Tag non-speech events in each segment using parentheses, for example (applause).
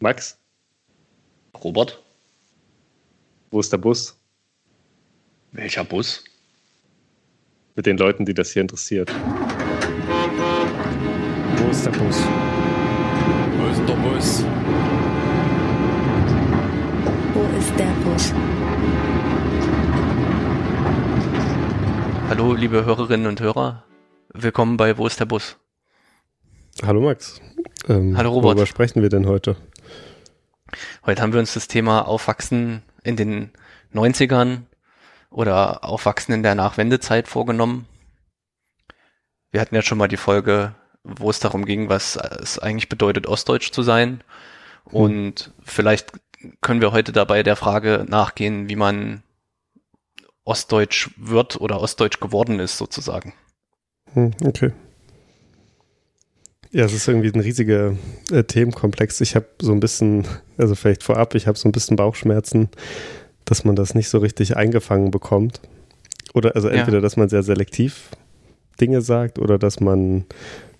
Max, Robert, wo ist der Bus? welcher Bus? Mit den Leuten, die das hier interessiert. Wo ist der Bus? Wo ist der Bus? Wo ist der Bus? Hallo, liebe Hörerinnen und Hörer. Willkommen bei Wo ist der Bus? Hallo Max. Ähm, Hallo Robert. Worüber sprechen wir denn heute? Heute haben wir uns das Thema Aufwachsen in den 90ern oder Aufwachsen in der Nachwendezeit vorgenommen. Wir hatten ja schon mal die Folge, wo es darum ging, was es eigentlich bedeutet, Ostdeutsch zu sein. Und vielleicht können wir heute dabei der Frage nachgehen, wie man Ostdeutsch wird oder Ostdeutsch geworden ist, sozusagen. Hm, okay. Ja, es ist irgendwie ein riesiger äh, Themenkomplex. Ich habe so ein bisschen, also vielleicht vorab, ich habe so ein bisschen Bauchschmerzen, dass man das nicht so richtig eingefangen bekommt. Oder also Ja. entweder, dass man sehr selektiv Dinge sagt oder dass man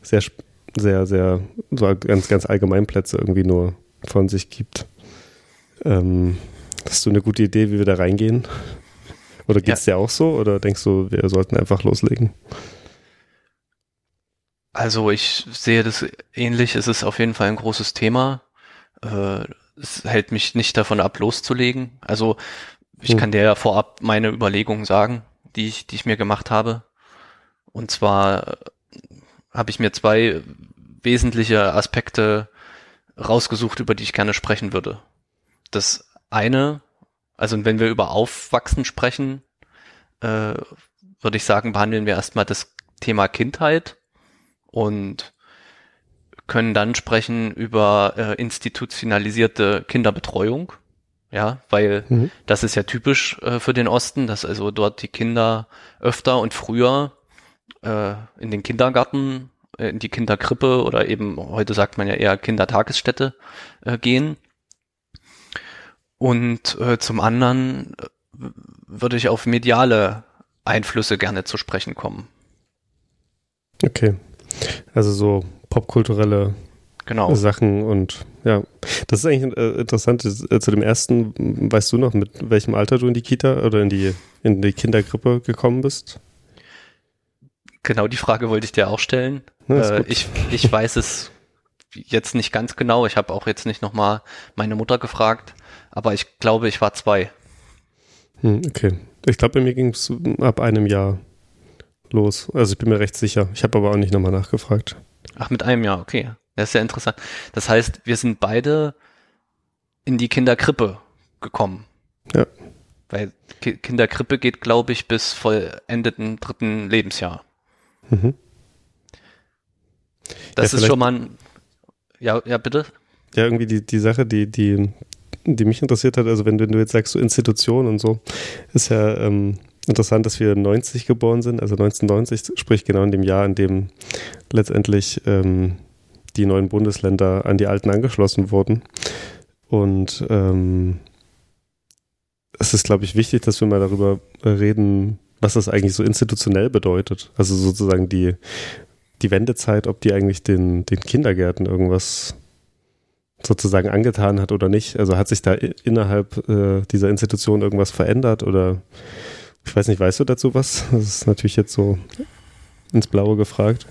sehr, sehr, sehr, so ganz, ganz Allgemeinplätze irgendwie nur von sich gibt. Ähm, hast du eine gute Idee, wie wir da reingehen? Oder geht's dir auch so? Oder denkst du, wir sollten einfach loslegen? Also ich sehe das ähnlich. Es ist auf jeden Fall ein großes Thema. Äh, es hält mich nicht davon ab, loszulegen. Also ich Hm. kann dir ja vorab meine Überlegungen sagen, die ich, die ich mir gemacht habe. Und zwar äh, habe ich mir zwei wesentliche Aspekte rausgesucht, über die ich gerne sprechen würde. Das eine, also wenn wir über Aufwachsen sprechen, äh, würde ich sagen, behandeln wir erstmal das Thema Kindheit und können dann sprechen über äh, institutionalisierte Kinderbetreuung. Ja, weil Mhm. das ist ja typisch äh, für den Osten, dass also dort die Kinder öfter und früher äh, in den Kindergarten, äh, in die Kinderkrippe oder eben heute sagt man ja eher Kindertagesstätte äh, gehen. Und äh, zum anderen äh, würde ich auf mediale Einflüsse gerne zu sprechen kommen. Okay. Also so popkulturelle Genau. Sachen und ja, das ist eigentlich äh, interessant. Äh, Zu dem ersten, weißt du noch, mit welchem Alter du in die Kita oder in die, in die Kindergrippe gekommen bist? Genau die Frage wollte ich dir auch stellen. Ist äh, ich, ich weiß es jetzt nicht ganz genau. Ich habe auch jetzt nicht nochmal meine Mutter gefragt, aber ich glaube, ich war zwei. Hm, okay. Ich glaube, bei mir ging es ab einem Jahr los. Also ich bin mir recht sicher. Ich habe aber auch nicht nochmal nachgefragt. Ach, mit einem Jahr, okay. Das ist ja interessant. Das heißt, wir sind beide in die Kinderkrippe gekommen. Ja. Weil Ki Kinderkrippe geht, glaube ich, bis vollendeten dritten Lebensjahr. Mhm. Das ist vielleicht- schon mal ein, ja, ja, bitte? Ja, irgendwie die, die Sache, die, die, die mich interessiert hat, also wenn du, wenn du jetzt sagst, so Institution und so, ist ja ähm, interessant, dass wir 90 geboren sind, also 1990, sprich genau in dem Jahr, in dem letztendlich ähm, die neuen Bundesländer an die alten angeschlossen wurden. Und ähm, es ist, glaube ich, wichtig, dass wir mal darüber reden, was das eigentlich so institutionell bedeutet. Also sozusagen die, die Wendezeit, ob die eigentlich den, den Kindergärten irgendwas sozusagen angetan hat oder nicht. Also hat sich da innerhalb äh, dieser Institution irgendwas verändert oder ich weiß nicht, weißt du dazu was? Das ist natürlich jetzt so ins Blaue gefragt.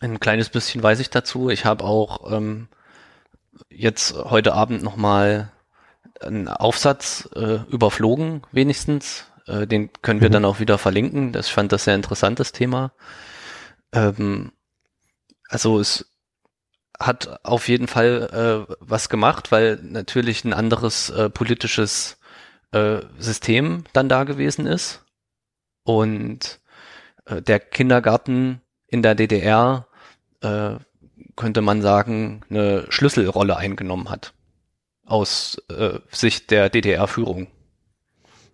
Ein kleines bisschen weiß ich dazu. Ich habe auch ähm, jetzt heute Abend nochmal einen Aufsatz äh, überflogen, wenigstens. Äh, den können wir Mhm. dann auch wieder verlinken. Das, fand das sehr interessantes Thema. Ähm, also es hat auf jeden Fall äh, was gemacht, weil natürlich ein anderes äh, politisches äh, System dann da gewesen ist. Und äh, der Kindergarten in der DDR äh, könnte man sagen, eine Schlüsselrolle eingenommen hat aus äh, Sicht der DDR-Führung.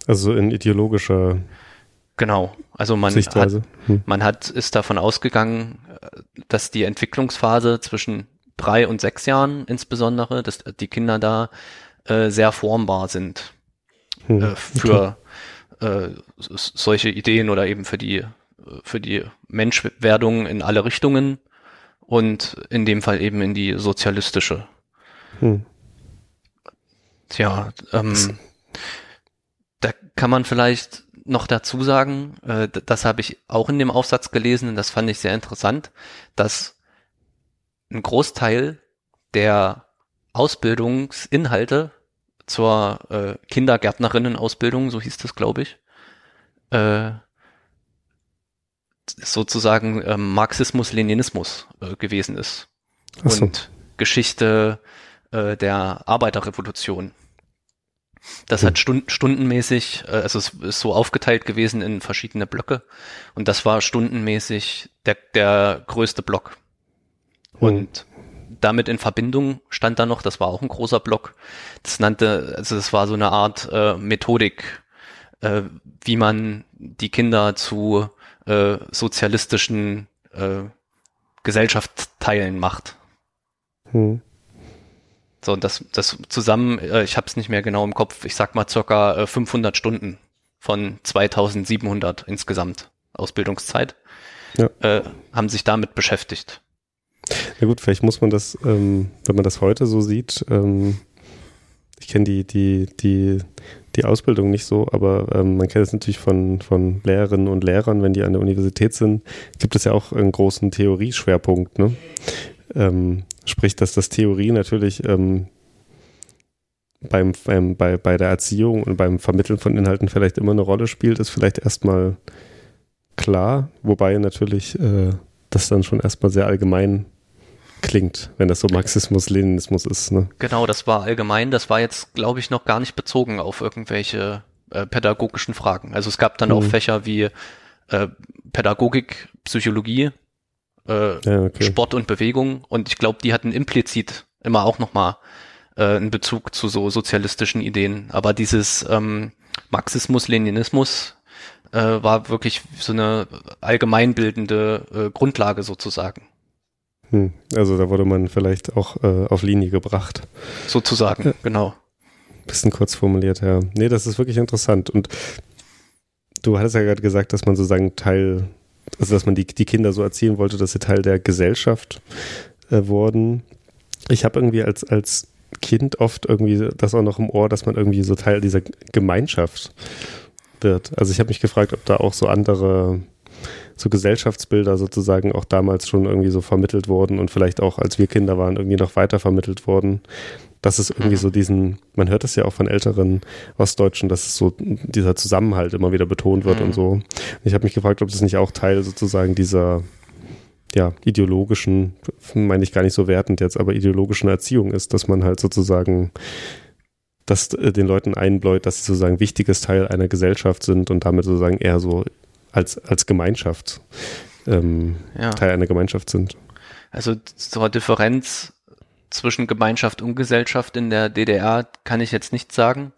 Also so in ideologischer Genau. Also man hat. Hm. man hat ist davon ausgegangen, äh, dass die Entwicklungsphase zwischen drei und sechs Jahren insbesondere, dass die Kinder da äh, sehr formbar sind Hm. äh, für äh, s- solche Ideen oder eben für die für die Menschwerdung in alle Richtungen und in dem Fall eben in die sozialistische. Hm. Tja, ähm, da kann man vielleicht noch dazu sagen, äh, das habe ich auch in dem Aufsatz gelesen und das fand ich sehr interessant, dass ein Großteil der Ausbildungsinhalte zur äh, Kindergärtnerinnen-Ausbildung, so hieß das, glaube ich, äh, sozusagen ähm, Marxismus-Leninismus äh, gewesen ist so. und Geschichte äh, der Arbeiterrevolution. Das hat stund stundenmäßig, äh, also es ist so aufgeteilt gewesen in verschiedene Blöcke und das war stundenmäßig der, der größte Block. Und damit in Verbindung stand da noch, das war auch ein großer Block, das nannte, also das war so eine Art äh, Methodik, äh, wie man die Kinder zu äh, sozialistischen äh, Gesellschaftsteilen macht. Hm. So, und das, das zusammen, äh, ich habe es nicht mehr genau im Kopf, ich sag mal circa äh, 500 Stunden von 2700 insgesamt Ausbildungszeit, Ja. äh, haben sich damit beschäftigt. Na gut, vielleicht muss man das, ähm, wenn man das heute so sieht, ähm, ich kenne die, die, die, die Ausbildung nicht so, aber ähm, man kennt es natürlich von, von Lehrerinnen und Lehrern, wenn die an der Universität sind, gibt es ja auch einen großen Theorieschwerpunkt. Ne? Ähm, sprich, dass das Theorie natürlich ähm, beim, beim, bei, bei der Erziehung und beim Vermitteln von Inhalten vielleicht immer eine Rolle spielt, ist vielleicht erstmal klar, wobei natürlich äh, das dann schon erstmal sehr allgemein klingt, wenn das so Marxismus, Leninismus ist. Ne? Genau, das war allgemein, das war jetzt, glaube ich, noch gar nicht bezogen auf irgendwelche äh, pädagogischen Fragen. Also es gab dann auch Mhm. Fächer wie äh, Pädagogik, Psychologie, äh, Ja, okay. Sport und Bewegung und ich glaube, die hatten implizit immer auch nochmal äh, einen Bezug zu so sozialistischen Ideen. Aber dieses ähm, Marxismus, Leninismus äh, war wirklich so eine allgemeinbildende äh, Grundlage sozusagen. Hm. Also da wurde man vielleicht auch äh, auf Linie gebracht. Sozusagen, Ja. genau. Bisschen kurz formuliert, ja. Nee, das ist wirklich interessant. Und du hattest ja gerade gesagt, dass man sozusagen Teil, also dass man die, die Kinder so erziehen wollte, dass sie Teil der Gesellschaft äh, wurden. Ich habe irgendwie als, als Kind oft irgendwie das auch noch im Ohr, dass man irgendwie so Teil dieser Gemeinschaft wird. Also ich habe mich gefragt, ob da auch so andere so Gesellschaftsbilder sozusagen auch damals schon irgendwie so vermittelt wurden und vielleicht auch als wir Kinder waren irgendwie noch weiter vermittelt wurden. Dass es irgendwie Mhm. so diesen, man hört es ja auch von älteren Ostdeutschen, dass es so dieser Zusammenhalt immer wieder betont wird Mhm. und so. Ich habe mich gefragt, ob das nicht auch Teil sozusagen dieser ja, ideologischen, meine ich gar nicht so wertend jetzt, aber ideologischen Erziehung ist, dass man halt sozusagen das äh, den Leuten einbläut, dass sie sozusagen wichtiges Teil einer Gesellschaft sind und damit sozusagen eher so als, als Gemeinschaft ähm, Ja. Teil einer Gemeinschaft sind. Also zur Differenz zwischen Gemeinschaft und Gesellschaft in der DDR kann ich jetzt nichts sagen.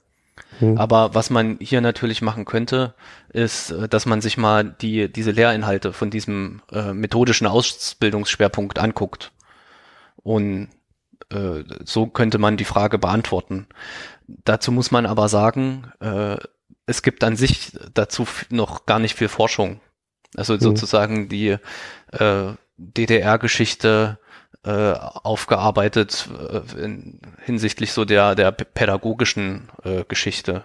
Hm. Aber was man hier natürlich machen könnte, ist, äh, dass man sich mal die, diese Lehrinhalte von diesem äh, methodischen Ausbildungsschwerpunkt anguckt. Und äh, so könnte man die Frage beantworten. Dazu muss man aber sagen, äh, es gibt an sich dazu noch gar nicht viel Forschung. Also sozusagen die äh, DDR-Geschichte äh, aufgearbeitet äh, in, hinsichtlich so der, der pädagogischen äh, Geschichte.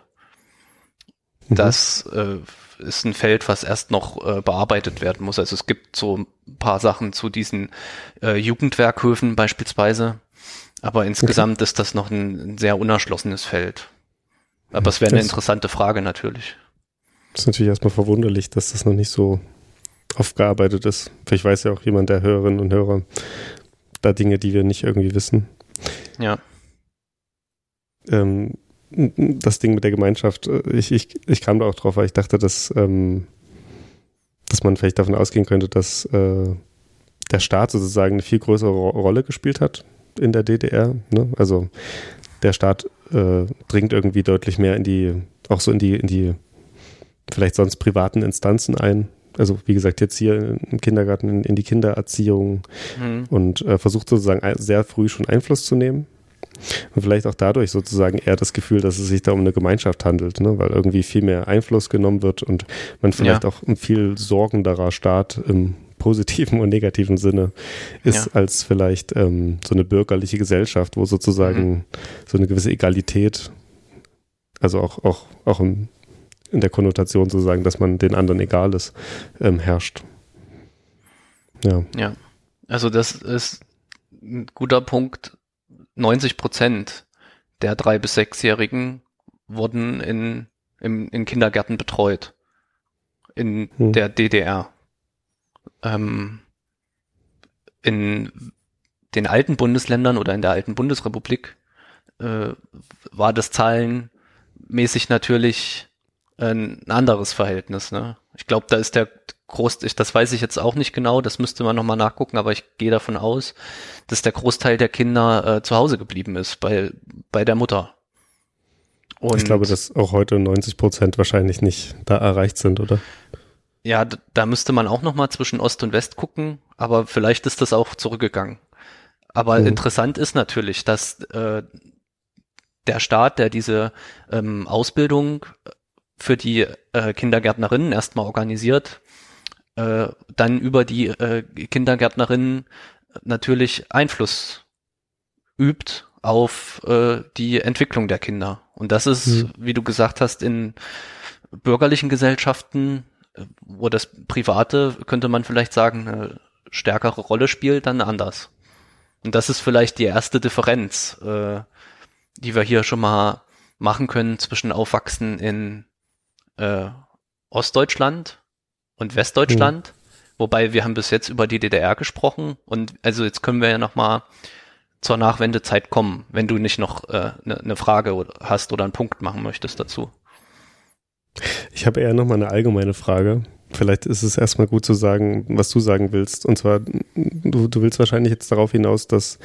Mhm. Das äh, ist ein Feld, was erst noch äh, bearbeitet werden muss. Also es gibt so ein paar Sachen zu diesen äh, Jugendwerkhöfen beispielsweise, aber insgesamt ist das noch ein, ein sehr unerschlossenes Feld. Aber es wäre eine interessante Frage natürlich. Das ist natürlich erstmal verwunderlich, dass das noch nicht so aufgearbeitet ist. Vielleicht weiß ja auch jemand der Hörerinnen und Hörer da Dinge, die wir nicht irgendwie wissen. Ja. ähm, das Ding mit der Gemeinschaft, äh, ich, ich, ich kam da auch drauf, weil ich dachte, dass, ähm, dass man vielleicht davon ausgehen könnte, dass äh, der Staat sozusagen eine viel größere Ro Rolle gespielt hat in der DDR. Ne? Also der Staat äh, dringt irgendwie deutlich mehr in die, auch so in die, in die vielleicht sonst privaten Instanzen ein. Also wie gesagt, jetzt hier im Kindergarten in, in die Kindererziehung, Hm. und äh, versucht sozusagen sehr früh schon Einfluss zu nehmen. Und vielleicht auch dadurch sozusagen eher das Gefühl, dass es sich da um eine Gemeinschaft handelt, ne? weil irgendwie viel mehr Einfluss genommen wird und man vielleicht Ja. auch ein viel sorgenderer Staat im positiven und negativen Sinne ist, Ja. als vielleicht ähm, so eine bürgerliche Gesellschaft, wo sozusagen Mhm. so eine gewisse Egalität also auch, auch, auch im, in der Konnotation zu sagen, dass man den anderen egal ist, ähm, herrscht. Ja. Ja. Also das ist ein guter Punkt. 90 Prozent der drei bis sechsjährigen wurden in, in, in Kindergärten betreut. In Hm. der DDR. Ähm, in den alten Bundesländern oder in der alten Bundesrepublik äh, war das zahlenmäßig natürlich ein anderes Verhältnis. Ne? Ich glaube, da ist der Groß, ich, das weiß ich jetzt auch nicht genau, das müsste man nochmal nachgucken, aber ich gehe davon aus, dass der Großteil der Kinder äh, zu Hause geblieben ist, bei, bei der Mutter. Und ich glaube, dass auch heute 90 Prozent wahrscheinlich nicht da erreicht sind, oder? Ja, da müsste man auch noch mal zwischen Ost und West gucken, aber vielleicht ist das auch zurückgegangen. Aber Mhm. interessant ist natürlich, dass äh, der Staat, der diese ähm, Ausbildung für die äh, Kindergärtnerinnen erstmal organisiert, äh, dann über die äh, Kindergärtnerinnen natürlich Einfluss übt auf äh, die Entwicklung der Kinder. Und das ist, Mhm. wie du gesagt hast, in bürgerlichen Gesellschaften, äh, wo das Private, könnte man vielleicht sagen, eine stärkere Rolle spielt, dann anders. Und das ist vielleicht die erste Differenz, äh, die wir hier schon mal machen können zwischen Aufwachsen in äh, Ostdeutschland und Westdeutschland. Wobei wir haben bis jetzt über die DDR gesprochen und also jetzt können wir ja noch mal zur Nachwendezeit kommen, wenn du nicht noch eine äh, ne- ne Frage hast oder einen Punkt machen möchtest dazu. Ich habe eher nochmal eine allgemeine Frage. Vielleicht ist es erstmal gut zu sagen, was du sagen willst. Und zwar, du, du willst wahrscheinlich jetzt darauf hinaus, dass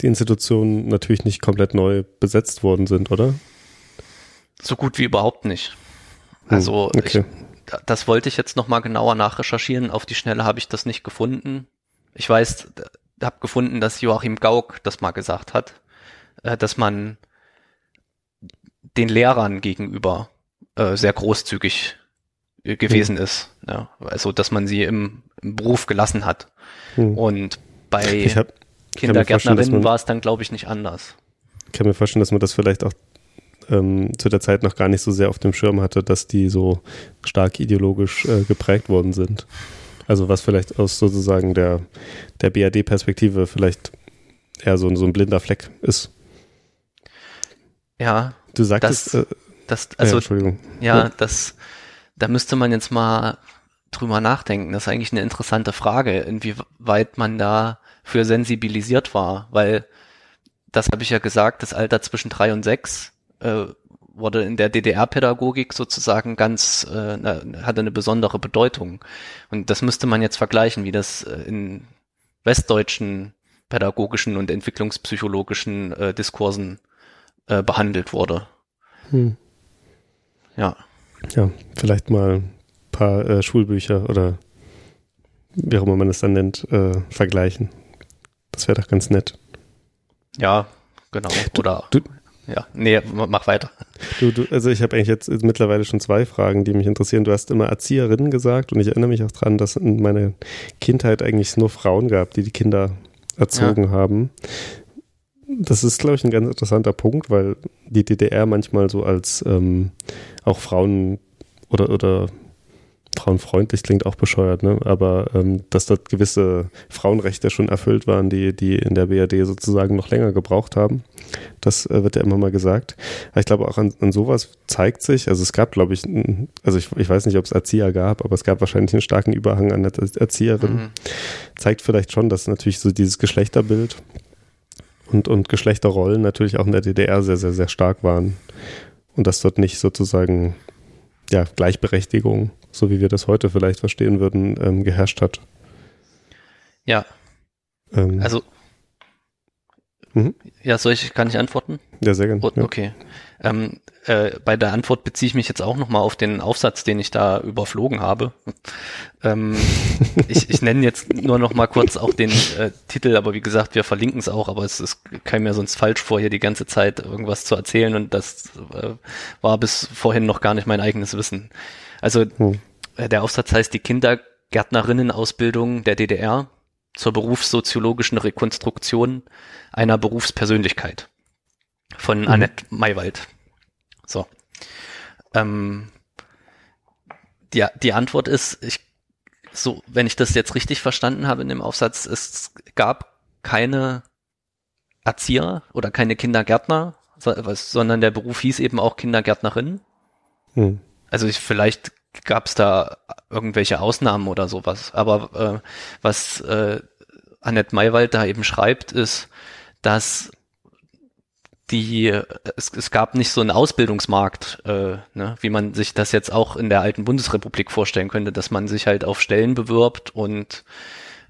die Institutionen natürlich nicht komplett neu besetzt worden sind, oder? So gut wie überhaupt nicht. Hm, Also okay. ich, das wollte ich jetzt noch mal genauer nachrecherchieren. Auf die Schnelle habe ich das nicht gefunden. Ich weiß, habe gefunden, dass Joachim Gauck das mal gesagt hat, äh, dass man den Lehrern gegenüber äh, sehr großzügig gewesen ist. Ja, also dass man sie im, im Beruf gelassen hat. Hm. Und bei Ich, hab, Kindergärtnerinnen war es dann, glaube ich, nicht anders. kann mir vorstellen, dass man das vielleicht auch ähm, zu der Zeit noch gar nicht so sehr auf dem Schirm hatte, dass die so stark ideologisch äh, geprägt worden sind. Also was vielleicht aus sozusagen der, der BRD-Perspektive vielleicht eher so, ein- so ein blinder Fleck ist. Ja, Du sagtest, Das- äh, das, also, also Entschuldigung. Ja, das, da müsste man jetzt mal drüber nachdenken. Das ist eigentlich eine interessante Frage, inwieweit man da für sensibilisiert war, weil das habe ich ja gesagt, das Alter zwischen drei und sechs äh, wurde in der DDR-Pädagogik sozusagen ganz, äh, hatte eine besondere Bedeutung. Und das müsste man jetzt vergleichen, wie das äh, in westdeutschen pädagogischen und entwicklungspsychologischen äh, Diskursen äh, behandelt wurde. Hm. Ja. Ja, vielleicht mal ein paar äh, Schulbücher oder wie auch immer man es dann nennt, äh, vergleichen. Das wäre doch ganz nett. Ja, genau. Oder du- ja, nee, mach weiter. Du, du, also ich habe eigentlich jetzt mittlerweile schon zwei Fragen, die mich interessieren. Du hast immer Erzieherinnen gesagt und ich erinnere mich auch dran, dass in meiner Kindheit eigentlich nur Frauen gab, die die Kinder erzogen haben. Das ist, glaube ich, ein ganz interessanter Punkt, weil die DDR manchmal so als ähm, auch Frauen oder, oder frauenfreundlich klingt auch bescheuert, ne? aber ähm, dass dort gewisse Frauenrechte schon erfüllt waren, die, die in der BRD sozusagen noch länger gebraucht haben. Das äh, wird ja immer mal gesagt. Aber ich glaube auch an, an sowas zeigt sich, also es gab, glaube ich, also ich, ich weiß nicht, ob es Erzieher gab, aber es gab wahrscheinlich einen starken Überhang an der Erzieherin. Mhm. Zeigt vielleicht schon, dass natürlich so dieses Geschlechterbild und, und Geschlechterrollen natürlich auch in der DDR sehr, sehr, sehr stark waren. Und dass dort nicht sozusagen ja, Gleichberechtigung, so wie wir das heute vielleicht verstehen würden, ähm, geherrscht hat. Ja, Ähm, also Mhm. ja, soll ich, kann ich antworten? ja, sehr gerne. Ja. Okay. Ähm, äh, bei der Antwort beziehe ich mich jetzt auch nochmal auf den Aufsatz, den ich da überflogen habe. ähm, (laughs) ich, ich nenne jetzt nur noch mal kurz auch den äh, Titel, aber wie gesagt, wir verlinken es auch, aber es ist, kam mir sonst falsch vor, hier die ganze Zeit irgendwas zu erzählen und das äh, war bis vorhin noch gar nicht mein eigenes Wissen. Also Hm. äh, der Aufsatz heißt die Kindergärtnerinnenausbildung der DDR zur berufssoziologischen Rekonstruktion einer Berufspersönlichkeit von Mhm. Annette Maywald. So. Ähm, die, die Antwort ist, ich, so, wenn ich das jetzt richtig verstanden habe in dem Aufsatz, es gab keine Erzieher oder keine Kindergärtner, sondern der Beruf hieß eben auch Kindergärtnerin. Hm. Also ich, vielleicht gab es da irgendwelche Ausnahmen oder sowas. Aber äh, was äh, Annette Maywald da eben schreibt, ist, dass die es, es gab nicht so einen Ausbildungsmarkt, äh, ne, wie man sich das jetzt auch in der alten Bundesrepublik vorstellen könnte, dass man sich halt auf Stellen bewirbt und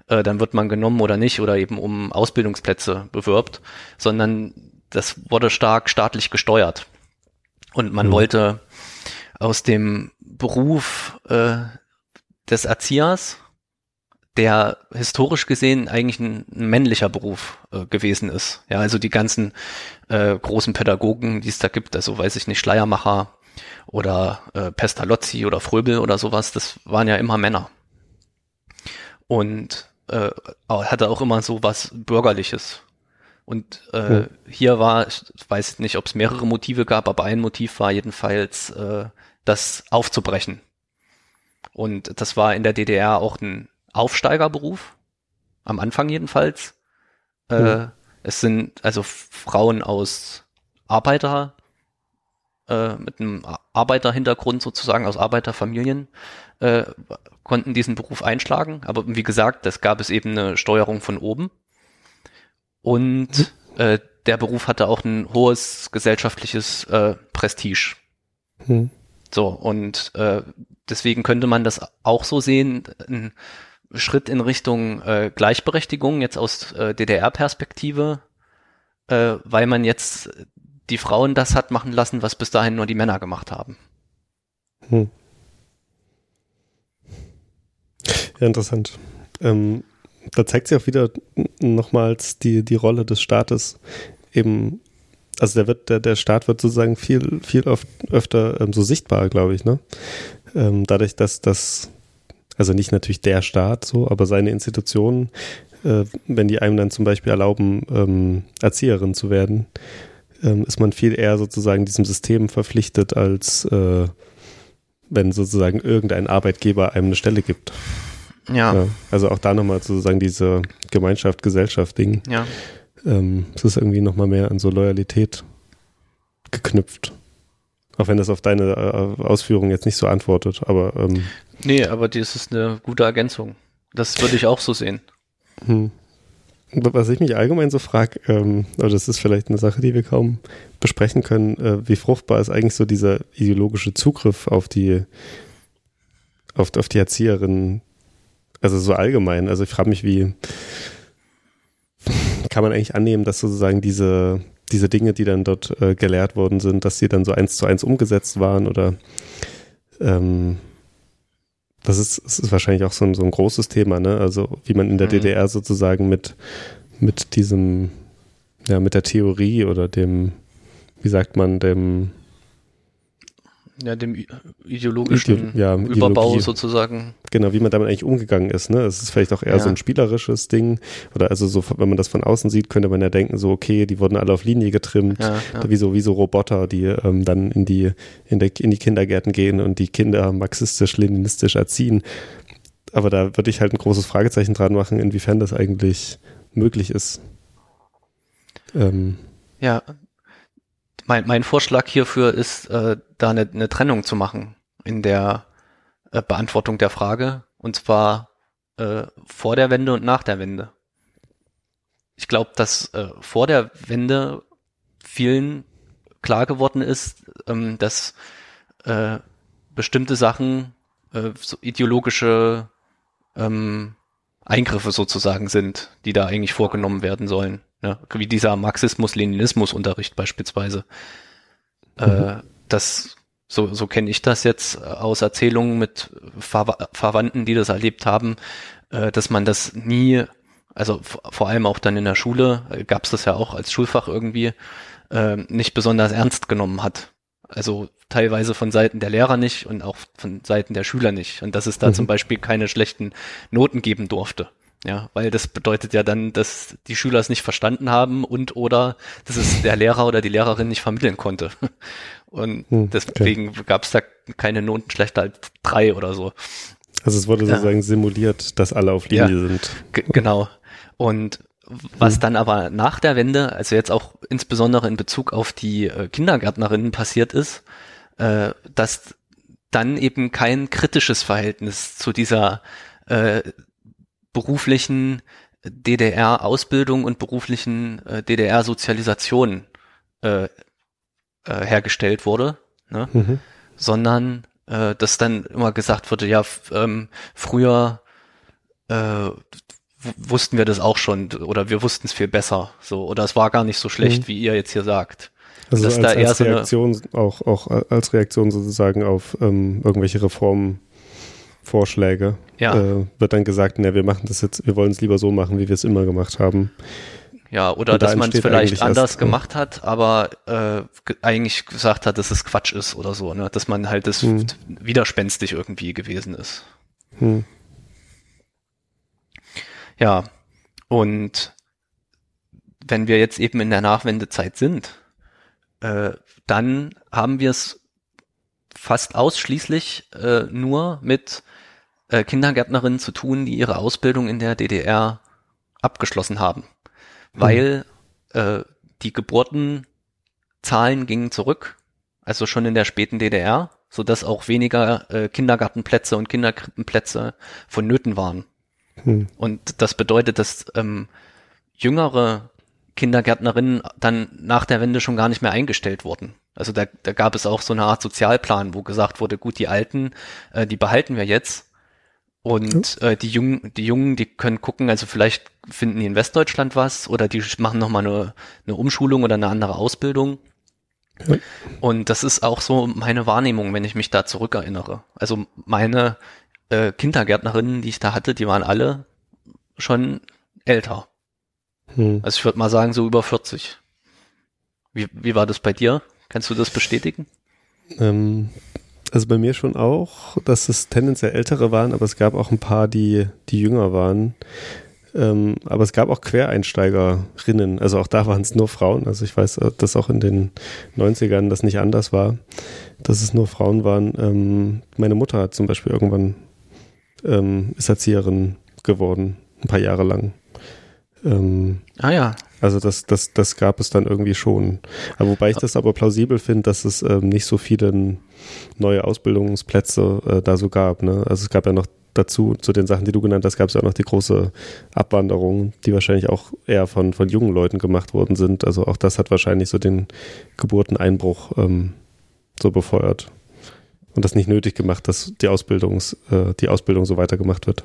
äh, dann wird man genommen oder nicht oder eben um Ausbildungsplätze bewirbt, sondern das wurde stark staatlich gesteuert. Und man Mhm. wollte aus dem Beruf äh, des Erziehers, der historisch gesehen eigentlich ein, männlicher Beruf äh, gewesen ist. Ja, also die ganzen äh, großen Pädagogen, die es da gibt, also weiß ich nicht, Schleiermacher oder äh, Pestalozzi oder Fröbel oder sowas, das waren ja immer Männer. Und äh, hatte auch immer so was Bürgerliches. Und äh, Ja. hier war, ich weiß nicht, ob es mehrere Motive gab, aber ein Motiv war jedenfalls, äh, das aufzubrechen. Und das war in der DDR auch ein Aufsteigerberuf, am Anfang jedenfalls. Äh, Mhm. es sind also Frauen aus Arbeiter, äh, mit einem Arbeiterhintergrund sozusagen, aus Arbeiterfamilien, äh, konnten diesen Beruf einschlagen. Aber wie gesagt, das gab es eben eine Steuerung von oben. Und äh, der Beruf hatte auch ein hohes gesellschaftliches äh, Prestige. Hm. So, und äh, deswegen könnte man das auch so sehen, ein Schritt in Richtung äh, Gleichberechtigung jetzt aus äh, DDR-Perspektive, äh, weil man jetzt die Frauen das hat machen lassen, was bis dahin nur die Männer gemacht haben. Hm. Ja, interessant. Ähm, da zeigt sich auch wieder nochmals die, die Rolle des Staates eben, also der wird, der, der Staat wird sozusagen viel, viel öfter ähm, so sichtbar, glaube ich, ne? Ähm, dadurch, dass das, also nicht natürlich der Staat so, aber seine Institutionen, äh, wenn die einem dann zum Beispiel erlauben, ähm, Erzieherin zu werden, ähm, ist man viel eher sozusagen diesem System verpflichtet, als äh, wenn sozusagen irgendein Arbeitgeber einem eine Stelle gibt. Ja, Ja, also auch da nochmal sozusagen diese Gemeinschaft, Gesellschaft-Ding. ja. Ähm, es ist irgendwie nochmal mehr an so Loyalität geknüpft. Auch wenn das auf deine äh, Ausführung jetzt nicht so antwortet, aber ähm, Nee, aber das ist eine gute Ergänzung. Das würde ich auch so sehen. hm. was ich mich allgemein so frage, ähm, aber das ist vielleicht eine Sache, die wir kaum besprechen können, äh, wie fruchtbar ist eigentlich so dieser ideologische Zugriff auf die auf, auf die Erzieherin, also so allgemein. Also ich frage mich, wie kann man eigentlich annehmen, dass sozusagen diese, diese Dinge, die dann dort äh, gelehrt worden sind, dass sie dann so eins zu eins umgesetzt waren oder ähm, das ist, das ist wahrscheinlich auch so ein, so ein großes Thema, ne? Also wie man in der Mhm. DDR sozusagen mit, mit diesem, ja, mit der Theorie oder dem, wie sagt man, dem Ja, dem ideologischen Ide- ja, Überbau Ideologie. sozusagen. genau, wie man damit eigentlich umgegangen ist. Ne? Es ist vielleicht auch eher Ja. so ein spielerisches Ding. Oder also so, wenn man das von außen sieht, könnte man ja denken, so, okay, die wurden alle auf Linie getrimmt. Ja. Wie, so, wie so Roboter, die ähm, dann in die, in, der, in die Kindergärten gehen und die Kinder marxistisch-leninistisch erziehen. Aber da würde ich halt ein großes Fragezeichen dran machen, inwiefern das eigentlich möglich ist. Ähm, Ja, mein, mein Vorschlag hierfür ist, äh, da eine, eine Trennung zu machen in der äh, Beantwortung der Frage, und zwar äh, vor der Wende und nach der Wende. Ich glaube, dass äh, vor der Wende vielen klar geworden ist, ähm, dass äh, bestimmte Sachen äh, so ideologische ähm, Eingriffe sozusagen sind, die da eigentlich vorgenommen werden sollen. Ne? Wie dieser Marxismus-Leninismus-Unterricht beispielsweise. Äh, das, so, so kenne ich das jetzt äh, aus Erzählungen mit Ver Verwandten, die das erlebt haben, äh, dass man das nie, also vor allem auch dann in der Schule, äh, gab es das ja auch als Schulfach irgendwie, äh, nicht besonders ernst genommen hat. Also teilweise von Seiten der Lehrer nicht und auch von Seiten der Schüler nicht. Und dass es da Mhm. zum Beispiel keine schlechten Noten geben durfte. Ja, weil das bedeutet ja dann, dass die Schüler es nicht verstanden haben und oder dass es der Lehrer oder die Lehrerin nicht vermitteln konnte. (laughs) Und Hm, deswegen gab es da keine Noten schlechter als drei oder so. Also es wurde Ja. sozusagen simuliert, dass alle auf Linie sind. G genau. Und was Hm. dann aber nach der Wende, also jetzt auch insbesondere in Bezug auf die äh, Kindergärtnerinnen passiert ist, äh, dass dann eben kein kritisches Verhältnis zu dieser äh, beruflichen DDR-Ausbildung und beruflichen äh, DDR-Sozialisation äh, äh, hergestellt wurde, ne? Mhm. sondern äh, dass dann immer gesagt wurde, ja, ähm, früher äh, wussten wir das auch schon oder wir wussten es viel besser, so oder es war gar nicht so schlecht, Mhm. wie ihr jetzt hier sagt. Also Dass als, da eher als so eine- Reaktion, auch, auch als Reaktion sozusagen auf ähm, irgendwelche Reformvorschläge Ja. äh, wird dann gesagt, na, wir machen das jetzt, wir wollen es lieber so machen, wie wir es immer gemacht haben. Ja, oder da dass man es vielleicht anders erst, gemacht hat, aber äh, ge- eigentlich gesagt hat, dass es Quatsch ist oder so, ne? Dass man halt das Hm. widerspenstig irgendwie gewesen ist. Hm. Ja, und wenn wir jetzt eben in der Nachwendezeit sind, äh, dann haben wir es fast ausschließlich äh, nur mit äh, Kindergärtnerinnen zu tun, die ihre Ausbildung in der DDR abgeschlossen haben, weil äh, die Geburtenzahlen gingen zurück, also schon in der späten DDR, so dass auch weniger äh, Kindergartenplätze und Kinderkrippenplätze vonnöten waren. Hm. Und das bedeutet, dass ähm, jüngere Kindergärtnerinnen dann nach der Wende schon gar nicht mehr eingestellt wurden. Also da, da gab es auch so eine Art Sozialplan, wo gesagt wurde, gut, die Alten, äh, die behalten wir jetzt. Und äh, die Jungen, die Jungen, die können gucken, also vielleicht finden die in Westdeutschland was oder die machen nochmal eine, eine Umschulung oder eine andere Ausbildung. Ja. Und das ist auch so meine Wahrnehmung, wenn ich mich da zurückerinnere. Also meine äh, Kindergärtnerinnen, die ich da hatte, die waren alle schon älter. Hm. Also ich würde mal sagen, so über 40. Wie, wie war das bei dir? Kannst du das bestätigen? Ähm, also bei mir schon auch, dass es tendenziell ältere waren, aber es gab auch ein paar, die, die jünger waren. Ähm, aber es gab auch Quereinsteigerinnen, also auch da waren es nur Frauen. Also ich weiß, äh, dass auch in den 90ern das nicht anders war, dass es nur Frauen waren. Ähm, meine Mutter hat zum Beispiel irgendwann ähm, ist Erzieherin geworden, ein paar Jahre lang. Ähm, Ah ja, also das, das, das gab es dann irgendwie schon. Aber wobei ich das aber plausibel finde, dass es ähm, nicht so viele neue Ausbildungsplätze äh, da so gab. Ne? Also es gab ja noch dazu, zu den Sachen, die du genannt hast, gab es ja auch noch die große Abwanderung, die wahrscheinlich auch eher von, von jungen Leuten gemacht worden sind. Also auch das hat wahrscheinlich so den Geburteneinbruch ähm, so befeuert. Und das nicht nötig gemacht, dass die, Ausbildungs, äh, die Ausbildung so weitergemacht wird.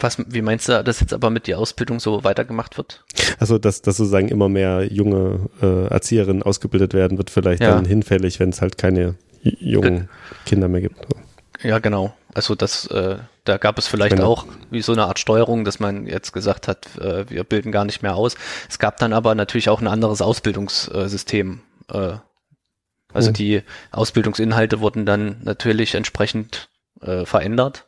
Was, wie meinst du, dass jetzt aber mit der Ausbildung so weitergemacht wird? Also, dass, dass sozusagen immer mehr junge äh, Erzieherinnen ausgebildet werden, wird vielleicht Ja. dann hinfällig, wenn es halt keine jungen Kinder mehr gibt. Ja, genau. Also das, äh, da gab es vielleicht Genau. auch wie so eine Art Steuerung, dass man jetzt gesagt hat, äh, wir bilden gar nicht mehr aus. Es gab dann aber natürlich auch ein anderes Ausbildungssystem. Äh, also Mhm. die Ausbildungsinhalte wurden dann natürlich entsprechend äh, verändert.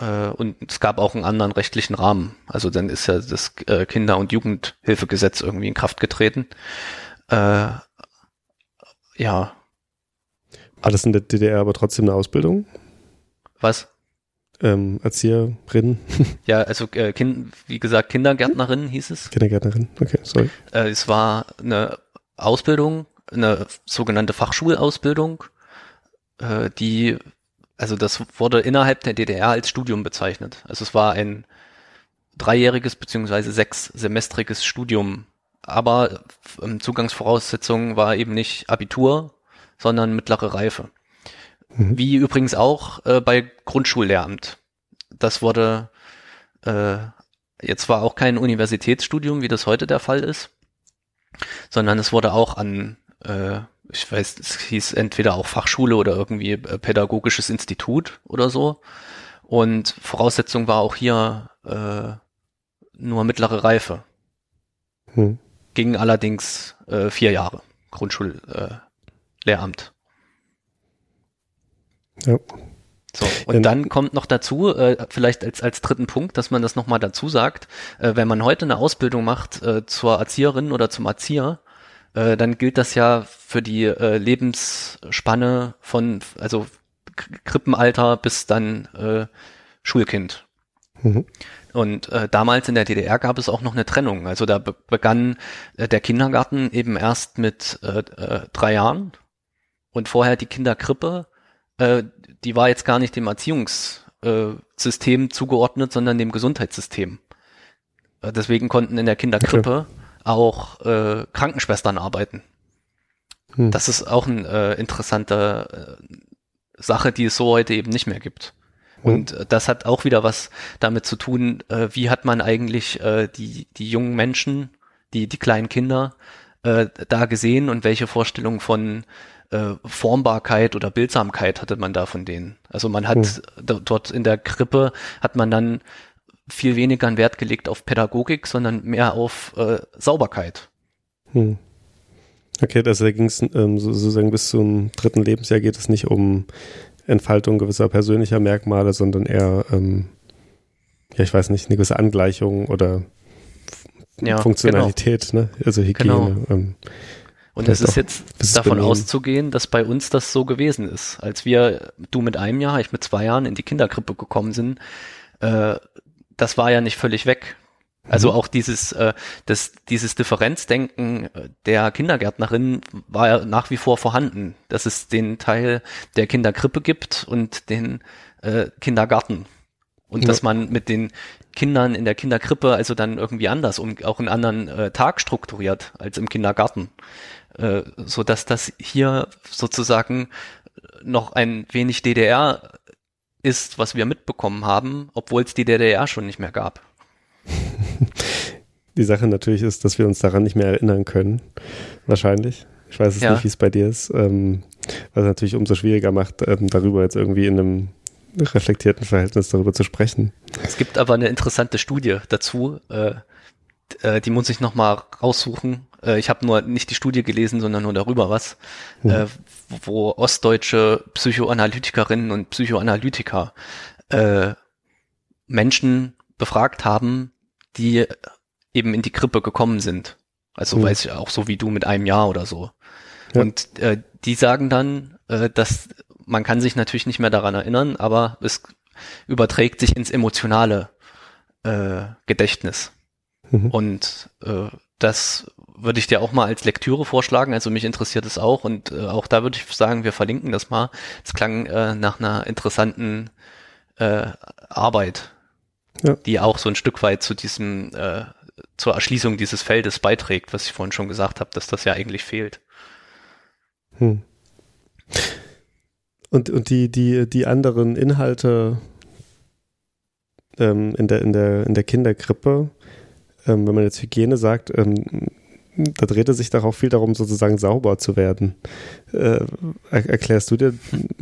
Äh, und es gab auch einen anderen rechtlichen Rahmen. Also dann ist ja das äh, Kinder- und Jugendhilfegesetz irgendwie in Kraft getreten. Äh, ja, War das in der DDR aber trotzdem eine Ausbildung? was? Ähm, Erzieherin, (laughs) Ja, also äh, kind, wie gesagt, Kindergärtnerin hieß es. Kindergärtnerin? Okay, sorry. Äh, es war eine Ausbildung, eine sogenannte Fachschulausbildung, äh, die, also das wurde innerhalb der DDR als Studium bezeichnet. Also es war ein dreijähriges beziehungsweise sechssemestriges Studium. Aber ähm, Zugangsvoraussetzung war eben nicht Abitur, sondern mittlere Reife. Mhm. Wie übrigens auch äh, bei Grundschullehramt. Das wurde äh, jetzt war auch kein Universitätsstudium, wie das heute der Fall ist, sondern es wurde auch an, äh, ich weiß, es hieß entweder auch Fachschule oder irgendwie äh, pädagogisches Institut oder so. Und Voraussetzung war auch hier äh, nur mittlere Reife. Hm. Ging allerdings äh, vier Jahre Grundschullehramt. Äh. Ja. So, und Ja, dann kommt noch dazu, äh, vielleicht als, als dritten Punkt, dass man das nochmal dazu sagt, äh, wenn man heute eine Ausbildung macht äh, zur Erzieherin oder zum Erzieher, äh, dann gilt das ja für die äh, Lebensspanne von, also Krippenalter bis dann äh, Schulkind. Mhm. Und äh, damals in der DDR gab es auch noch eine Trennung. Also da be begann äh, der Kindergarten eben erst mit äh, äh, drei Jahren und vorher die Kinderkrippe, äh, die war jetzt gar nicht dem Erziehungssystem äh, zugeordnet, sondern dem Gesundheitssystem. Äh, deswegen konnten in der Kinderkrippe auch äh, Krankenschwestern arbeiten. Hm. Das ist auch eine äh, interessante äh, Sache, die es so heute eben nicht mehr gibt. Und äh, das hat auch wieder was damit zu tun, äh, wie hat man eigentlich äh, die, die jungen Menschen, die, die kleinen Kinder äh, da gesehen und welche Vorstellung von äh, Formbarkeit oder Bildsamkeit hatte man da von denen. Also man hat do- dort in der Krippe hat man dann viel weniger einen Wert gelegt auf Pädagogik, sondern mehr auf äh, Sauberkeit. Hm. Okay, also da ging es ähm, so- sozusagen bis zum dritten Lebensjahr geht es nicht um Entfaltung gewisser persönlicher Merkmale, sondern eher, ähm, ja, ich weiß nicht, eine gewisse Angleichung oder Ja, Funktionalität, ne? Also Hygiene. Genau. Ähm, Und es ist jetzt davon Benehmen. auszugehen, dass bei uns das so gewesen ist. Als wir, du mit einem Jahr, ich mit zwei Jahren in die Kinderkrippe gekommen sind, äh, das war ja nicht völlig weg. Also auch dieses, äh, das, dieses Differenzdenken äh, der Kindergärtnerin war ja nach wie vor vorhanden, dass es den Teil der Kinderkrippe gibt und den äh, Kindergarten. Und Ja. dass man mit den Kindern in der Kinderkrippe also dann irgendwie anders und auch einen anderen äh, Tag strukturiert als im Kindergarten. Äh, so dass das hier sozusagen noch ein wenig DDR ist, was wir mitbekommen haben, obwohl es die DDR schon nicht mehr gab. (laughs) die Sache natürlich ist, dass wir uns daran nicht mehr erinnern können. Wahrscheinlich. Ich weiß es Ja. nicht, wie es bei dir ist. Ähm, was natürlich umso schwieriger macht, ähm, darüber jetzt irgendwie in einem reflektierten Verhältnis darüber zu sprechen. Es gibt aber eine interessante Studie dazu, äh, äh, die muss ich nochmal raussuchen. Äh, ich habe nur nicht die Studie gelesen, sondern nur darüber was, äh, wo ostdeutsche Psychoanalytikerinnen und Psychoanalytiker äh, Menschen befragt haben, die eben in die Krippe gekommen sind. Also Mhm. weiß ich auch so wie du mit einem Jahr oder so. Ja. Und äh, die sagen dann, äh, dass man kann sich natürlich nicht mehr daran erinnern, aber es überträgt sich ins emotionale äh, Gedächtnis. Mhm. Und äh, das würde ich dir auch mal als Lektüre vorschlagen. Also mich interessiert es auch und äh, auch da würde ich sagen, wir verlinken das mal. Es klang äh, nach einer interessanten äh, Arbeit, Ja. die auch so ein Stück weit zu diesem äh, zur Erschließung dieses Feldes beiträgt, was ich vorhin schon gesagt habe, dass das ja eigentlich fehlt. Hm. Und, und die, die, die anderen Inhalte ähm, in, der, in, der, in der Kinderkrippe, ähm, wenn man jetzt Hygiene sagt, ähm, da dreht es sich doch auch viel darum, sozusagen sauber zu werden. Äh, er, erklärst du dir,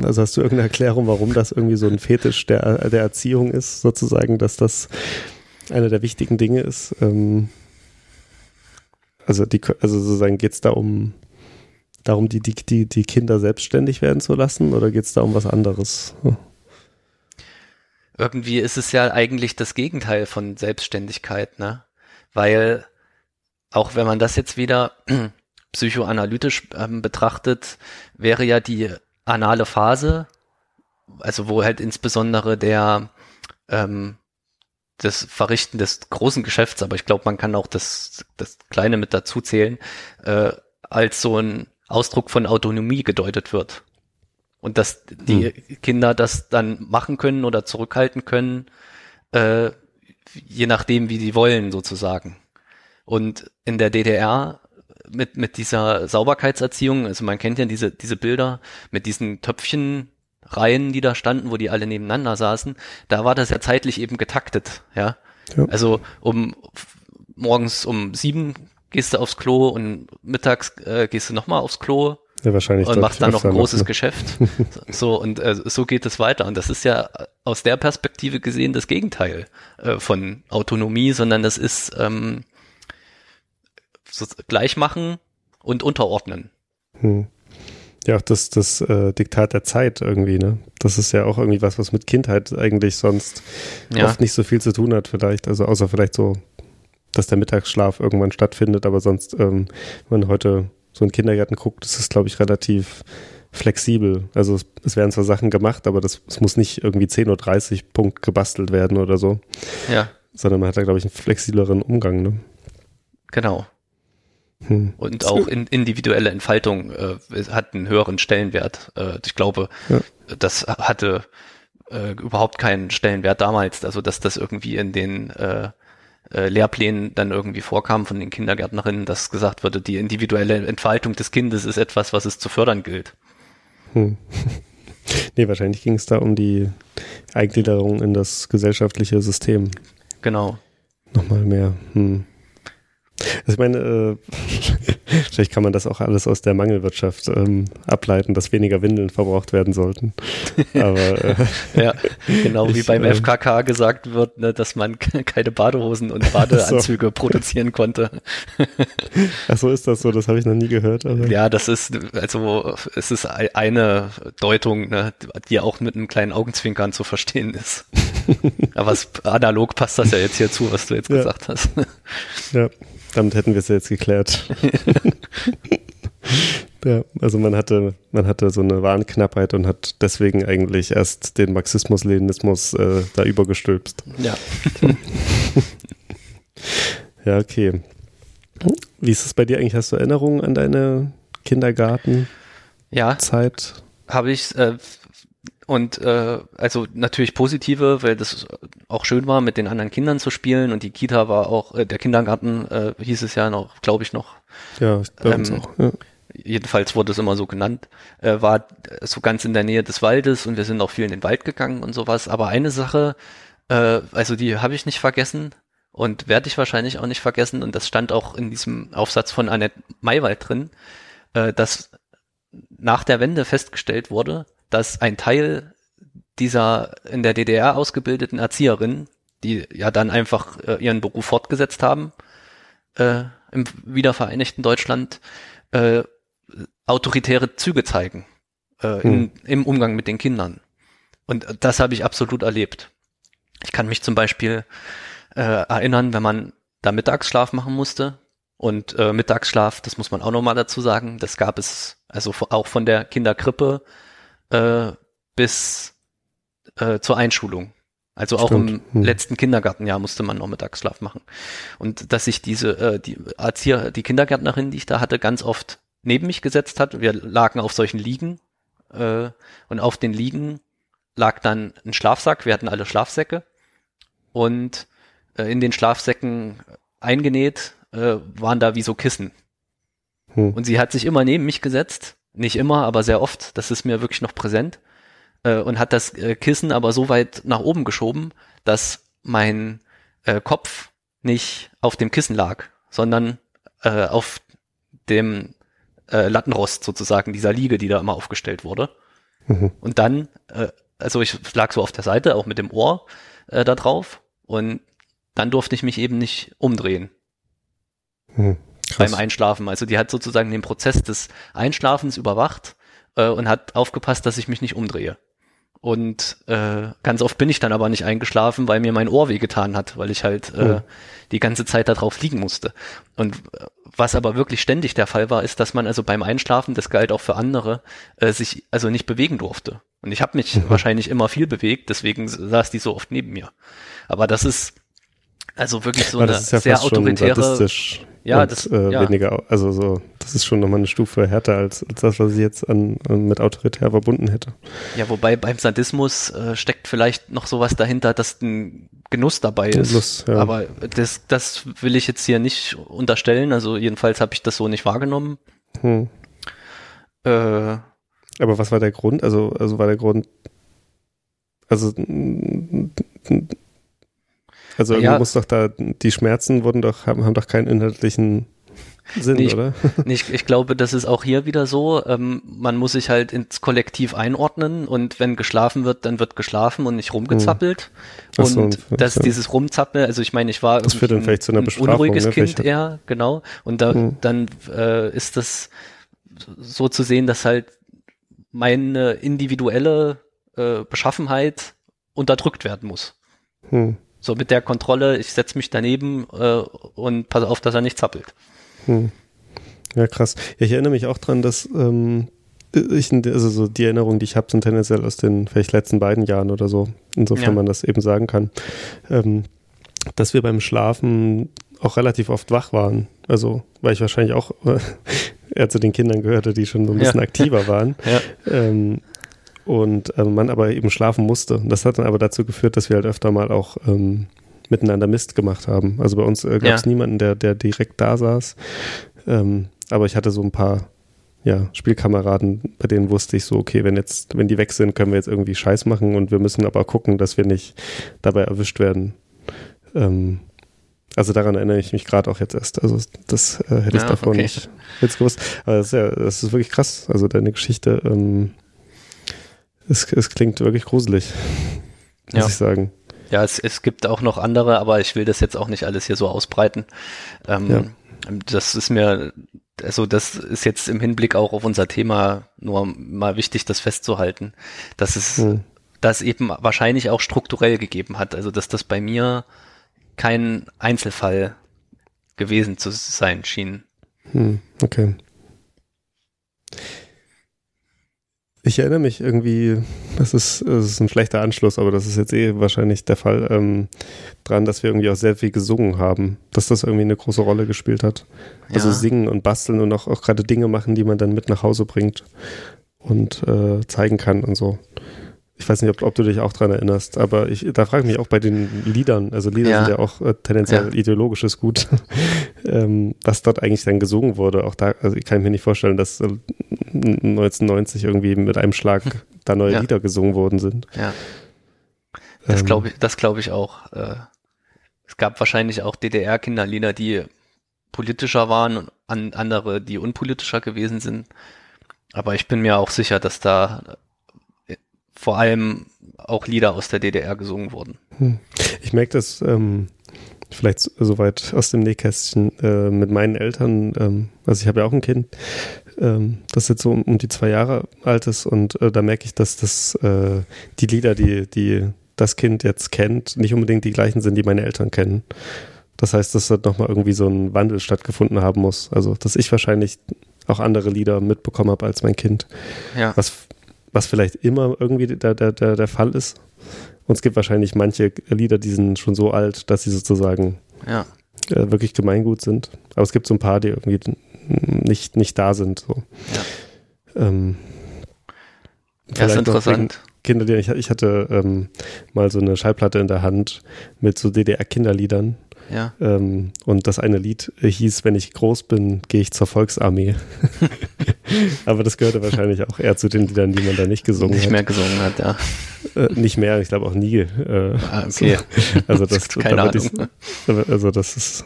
also hast du irgendeine Erklärung, warum das irgendwie so ein Fetisch der, der Erziehung ist, sozusagen, dass das einer der wichtigen Dinge ist? Ähm, also, die, also sozusagen geht es da um darum, die, die, die, die Kinder selbstständig werden zu lassen oder geht es da um was anderes? Irgendwie ist es ja eigentlich das Gegenteil von Selbstständigkeit, ne? Weil auch wenn man das jetzt wieder (clears throat) psychoanalytisch ähm, betrachtet, wäre ja die anale Phase, also wo halt insbesondere der ähm, das Verrichten des großen Geschäfts, aber ich glaube, man kann auch das, das Kleine mit dazu zählen, äh, als so ein Ausdruck von Autonomie gedeutet wird. Und dass die Kinder das dann machen können oder zurückhalten können, äh, je nachdem, wie sie wollen, sozusagen. Und in der DDR mit, mit dieser Sauberkeitserziehung, also man kennt ja diese, diese Bilder mit diesen Töpfchenreihen, die da standen, wo die alle nebeneinander saßen, da war das ja zeitlich eben getaktet, ja. Ja. Also um morgens um sieben gehst du aufs Klo und mittags äh, gehst du nochmal aufs Klo Ja, wahrscheinlich. und machst dann noch ein großes ne? Geschäft. (laughs) So, und äh, so geht es weiter. Und das ist ja aus der Perspektive gesehen das Gegenteil äh, von Autonomie, sondern das ist ähm, gleich machen und unterordnen. Hm. Ja, auch das, das äh, Diktat der Zeit irgendwie, ne? Das ist ja auch irgendwie was, was mit Kindheit eigentlich sonst Ja. oft nicht so viel zu tun hat, vielleicht. Also außer vielleicht so, dass der Mittagsschlaf irgendwann stattfindet, aber sonst, ähm, wenn man heute so in den Kindergarten guckt, ist es, glaube ich, relativ flexibel. Also es, es werden zwar Sachen gemacht, aber das, es muss nicht irgendwie 10.30 Uhr Punkt gebastelt werden oder so, Ja, sondern man hat da, glaube ich, einen flexibleren Umgang, ne? genau. Hm. Und auch in, individuelle Entfaltung äh, hat einen höheren Stellenwert. Äh, ich glaube, Ja. das hatte äh, überhaupt keinen Stellenwert damals. Also dass das irgendwie in den äh, äh, Lehrplänen dann irgendwie vorkam von den Kindergärtnerinnen, dass gesagt wurde, die individuelle Entfaltung des Kindes ist etwas, was es zu fördern gilt. Hm. (laughs) Nee, wahrscheinlich ging es da um die Eingliederung in das gesellschaftliche System. Genau. Nochmal mehr. Hm. Also ich meine, äh, (laughs) vielleicht kann man das auch alles aus der Mangelwirtschaft ähm, ableiten, dass weniger Windeln verbraucht werden sollten. (laughs) Aber äh, Ja, genau wie Ich, beim ähm, FKK gesagt wird, ne, dass man keine Badehosen und Badeanzüge produzieren konnte. (laughs) ach so ist das so, das habe ich noch nie gehört. Aber, Ja, das ist, also, es ist ei- eine Deutung, ne, die auch mit einem kleinen Augenzwinkern zu verstehen ist. (laughs) Aber es, analog passt das ja jetzt hier zu, was du jetzt Ja. gesagt hast. ja, damit hätten wir es jetzt geklärt. (laughs) ja, also man hatte, man hatte so eine Warenknappheit und hat deswegen eigentlich erst den Marxismus-Leninismus äh, da übergestülpst. Ja. (laughs) Ja, okay. Wie ist es bei dir eigentlich? Hast du Erinnerungen an deine Kindergartenzeit? Ja, habe ich, äh, und äh, also natürlich positive, weil das auch schön war, mit den anderen Kindern zu spielen und die Kita war auch, äh, der Kindergarten äh, hieß es ja noch, glaube ich noch, Ja, bei uns Ähm, auch. Ja. jedenfalls wurde es immer so genannt, äh, war so ganz in der Nähe des Waldes und wir sind auch viel in den Wald gegangen und sowas. Aber eine Sache, äh, also die habe ich nicht vergessen und werde ich wahrscheinlich auch nicht vergessen und das stand auch in diesem Aufsatz von Annette Maywald drin, äh, dass nach der Wende festgestellt wurde, dass ein Teil dieser in der DDR ausgebildeten Erzieherinnen, die ja dann einfach äh, ihren Beruf fortgesetzt haben, äh, im wiedervereinigten Deutschland, äh, autoritäre Züge zeigen äh, in, im Umgang mit den Kindern. Und das habe ich absolut erlebt. Ich kann mich zum Beispiel äh, erinnern, wenn man da Mittagsschlaf machen musste. Und äh, Mittagsschlaf, das muss man auch nochmal dazu sagen, das gab es also auch von der Kinderkrippe äh, bis äh, zur Einschulung. Also auch Stimmt. im Hm. letzten Kindergartenjahr musste man noch Mittagsschlaf machen. Und dass sich diese, äh, die Erzieher, die Kindergärtnerin, die ich da hatte, ganz oft neben mich gesetzt hat. Wir lagen auf solchen Liegen äh, und auf den Liegen lag dann ein Schlafsack. Wir hatten alle Schlafsäcke und äh, in den Schlafsäcken eingenäht äh, waren da wie so Kissen. Hm. Und sie hat sich immer neben mich gesetzt, nicht immer, aber sehr oft. Das ist mir wirklich noch präsent äh, und hat das äh, Kissen aber so weit nach oben geschoben, dass mein äh, Kopf nicht auf dem Kissen lag, sondern äh, auf dem äh, Lattenrost sozusagen dieser Liege, die da immer aufgestellt wurde. Mhm. Und dann, äh, also ich lag so auf der Seite, auch mit dem Ohr äh, da drauf und dann durfte ich mich eben nicht umdrehen Hm. Krass. beim Einschlafen. Also die hat sozusagen den Prozess des Einschlafens überwacht äh, und hat aufgepasst, dass ich mich nicht umdrehe. Und äh, ganz oft bin ich dann aber nicht eingeschlafen, weil mir mein Ohr wehgetan hat, weil ich halt äh, Oh. die ganze Zeit da drauf liegen musste. Und äh, was aber wirklich ständig der Fall war, ist, dass man also beim Einschlafen, das galt auch für andere, äh, sich also nicht bewegen durfte. Und ich habe mich Mhm. wahrscheinlich immer viel bewegt, deswegen saß die so oft neben mir. Aber das ist also wirklich so Aber eine ja sehr autoritäre. Ja, und, das- äh, ja. weniger, also so, das ist schon nochmal eine Stufe härter als, als das, was ich jetzt an, an mit autoritär verbunden hätte. Ja, wobei beim Sadismus äh, steckt vielleicht noch sowas dahinter, dass ein Genuss dabei ist. Genuss, ja. Aber das, das will ich jetzt hier nicht unterstellen. Also jedenfalls habe ich das so nicht wahrgenommen. Hm. Äh, Aber was war der Grund? Also, also war der Grund, also, also irgendwie Ja. muss doch da, die Schmerzen wurden doch, haben, haben doch keinen inhaltlichen Sinn, Nee, ich- oder? (laughs) ich, ich glaube, das ist auch hier wieder so. Ähm, man muss sich halt ins Kollektiv einordnen und wenn geschlafen wird, dann wird geschlafen und nicht rumgezappelt. Ach so, und dass ja. dieses Rumzappeln, also ich meine, ich war Das führt dann vielleicht zu einer ein Bestrafung, unruhiges ne? Kind eher, genau. Und da, Hm. dann äh, ist das so zu sehen, dass halt meine individuelle äh, Beschaffenheit unterdrückt werden muss. Hm. So mit der Kontrolle, ich setze mich daneben äh, und passe auf, dass er nicht zappelt. Hm. Ja, krass. Ja, ich erinnere mich auch dran, dass ähm, ich, also so die Erinnerungen, die ich habe, sind tendenziell aus den vielleicht letzten beiden Jahren oder so, insofern Ja. man das eben sagen kann, ähm, dass wir beim Schlafen auch relativ oft wach waren. Also, weil ich wahrscheinlich auch äh, (laughs) eher zu den Kindern gehörte, die schon so ein Ja. bisschen aktiver waren. (laughs) Ja. Ähm, und ähm, man aber eben schlafen musste. Das hat dann aber dazu geführt, dass wir halt öfter mal auch ähm, miteinander Mist gemacht haben. Also bei uns äh, gab es Ja. niemanden, der, der direkt da saß. Ähm, aber ich hatte so ein paar ja, Spielkameraden, bei denen wusste ich so, okay, wenn jetzt, wenn die weg sind, können wir jetzt irgendwie Scheiß machen und wir müssen aber gucken, dass wir nicht dabei erwischt werden. Ähm, also daran erinnere ich mich gerade auch jetzt erst. Also das äh, hätte ich Ja, davor okay. nicht jetzt gewusst. Aber das ist ja, das ist wirklich krass. Also deine Geschichte, ähm, es, es klingt wirklich gruselig, muss Ja. ich sagen. Ja, es, es gibt auch noch andere, aber ich will das jetzt auch nicht alles hier so ausbreiten. Ähm, Das ist mir, also das ist jetzt im Hinblick auch auf unser Thema nur mal wichtig, das festzuhalten, dass es Hm. das eben wahrscheinlich auch strukturell gegeben hat. Also dass das bei mir kein Einzelfall gewesen zu sein schien. Hm, okay. Ich erinnere mich irgendwie, das ist, das ist ein schlechter Anschluss, aber das ist jetzt eh wahrscheinlich der Fall, ähm, dran, dass wir irgendwie auch sehr viel gesungen haben, dass das irgendwie eine große Rolle gespielt hat. Also Ja. singen und basteln und auch, auch gerade Dinge machen, die man dann mit nach Hause bringt und äh, zeigen kann und so. Ich weiß nicht, ob, ob du dich auch dran erinnerst, aber ich, da frage ich mich auch bei den Liedern, also Lieder Ja. sind ja auch äh, tendenziell Ja. ideologisches Gut, (laughs) ähm, was dort eigentlich dann gesungen wurde. Auch da, also ich kann mir nicht vorstellen, dass äh, 1990 irgendwie mit einem Schlag da neue Ja. Lieder gesungen worden sind. Ja. Das Ähm, glaube ich, das glaube ich auch. Äh, es gab wahrscheinlich auch DDR-Kinderlieder, die politischer waren und an, andere, die unpolitischer gewesen sind. Aber ich bin mir auch sicher, dass da vor allem auch Lieder aus der DDR gesungen wurden. Ich merke das ähm, vielleicht so- soweit aus dem Nähkästchen äh, mit meinen Eltern. Ähm, also ich habe ja auch ein Kind, ähm, das jetzt so um, um die zwei Jahre alt ist und äh, da merke ich, dass das äh, die Lieder, die, die das Kind jetzt kennt, nicht unbedingt die gleichen sind, die meine Eltern kennen. Das heißt, dass da nochmal irgendwie so ein Wandel stattgefunden haben muss. Also, dass ich wahrscheinlich auch andere Lieder mitbekommen habe als mein Kind. Ja. Was, was vielleicht immer irgendwie der, der, der, der Fall ist. Und es gibt wahrscheinlich manche Lieder, die sind schon so alt, dass sie sozusagen Ja. äh, wirklich Gemeingut sind. Aber es gibt so ein paar, die irgendwie nicht, nicht da sind. So. Ähm, Ja, ist interessant. Kinder, die ich, ich hatte ähm, mal so eine Schallplatte in der Hand mit so DDR-Kinderliedern. Ja. Ähm, und das eine Lied hieß, wenn ich groß bin, gehe ich zur Volksarmee. (laughs) Aber das gehörte wahrscheinlich auch eher zu den Liedern, die man da nicht gesungen Nicht hat. mehr gesungen hat, ja. Äh, nicht mehr, ich glaube auch nie. Äh, Ah, okay. so. (laughs) Also das, (laughs) Keine Ahnung. ich- also das ist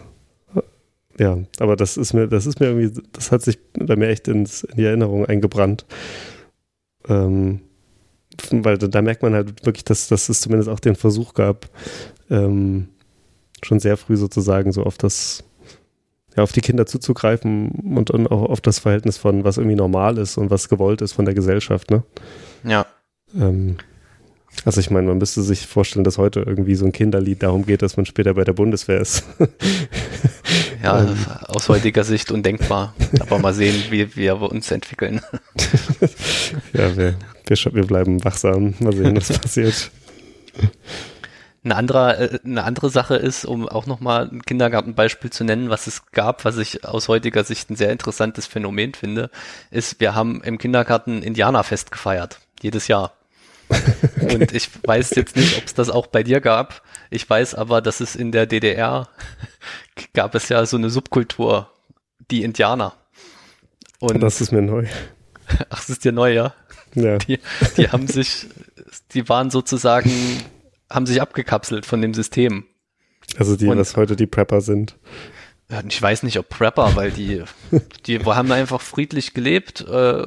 ja, aber das ist mir, das ist mir irgendwie, das hat sich bei mir echt ins, in die Erinnerung eingebrannt. Ähm, weil da, da merkt man halt wirklich, dass, dass es zumindest auch den Versuch gab, ähm, schon sehr früh sozusagen so auf das, ja, auf die Kinder zuzugreifen und, und auch auf das Verhältnis von was irgendwie normal ist und was gewollt ist von der Gesellschaft, ne? Ja. Ähm, also ich meine, man müsste sich vorstellen, dass heute irgendwie so ein Kinderlied darum geht, dass man später bei der Bundeswehr ist. Ja, (laughs) Ähm. aus heutiger Sicht undenkbar. Aber mal sehen, wie, wir uns entwickeln. (laughs) ja, wir, wir, wir bleiben wachsam. Mal sehen, was (laughs) passiert. Eine andere, äh, eine andere Sache ist, um auch nochmal ein Kindergartenbeispiel zu nennen, was es gab, was ich aus heutiger Sicht ein sehr interessantes Phänomen finde, ist, wir haben im Kindergarten Indianerfest gefeiert. Jedes Jahr. (laughs) Und ich weiß jetzt nicht, ob es das auch bei dir gab. Ich weiß aber, dass es in der DDR (laughs) gab es ja so eine Subkultur, die Indianer. Und Das ist mir neu. (laughs) ach, es ist dir neu, ja? Ja, Die, die haben sich, die waren sozusagen, haben sich abgekapselt von dem System. also die, Und- was heute die Prepper sind. Ich weiß nicht, ob Prepper, weil die, (laughs) die haben einfach friedlich gelebt. Äh,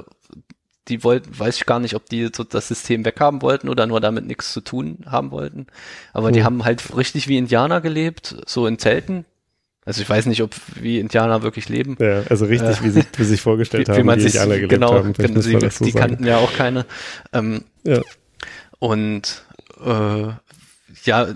die wollten, weiß ich gar nicht, ob die so das System weghaben wollten oder nur damit nichts zu tun haben wollten. Aber die Hm. haben halt richtig wie Indianer gelebt, so in Zelten. Also ich weiß nicht, ob wie Indianer wirklich leben. Ja, also richtig, Äh, wie, sich, wie sich vorgestellt (laughs) wie, haben, wie man wie sich Indianer gelebt genau, haben. Genau sie, das so die kannten ja auch keine. Ähm, Ja. Und äh, ja,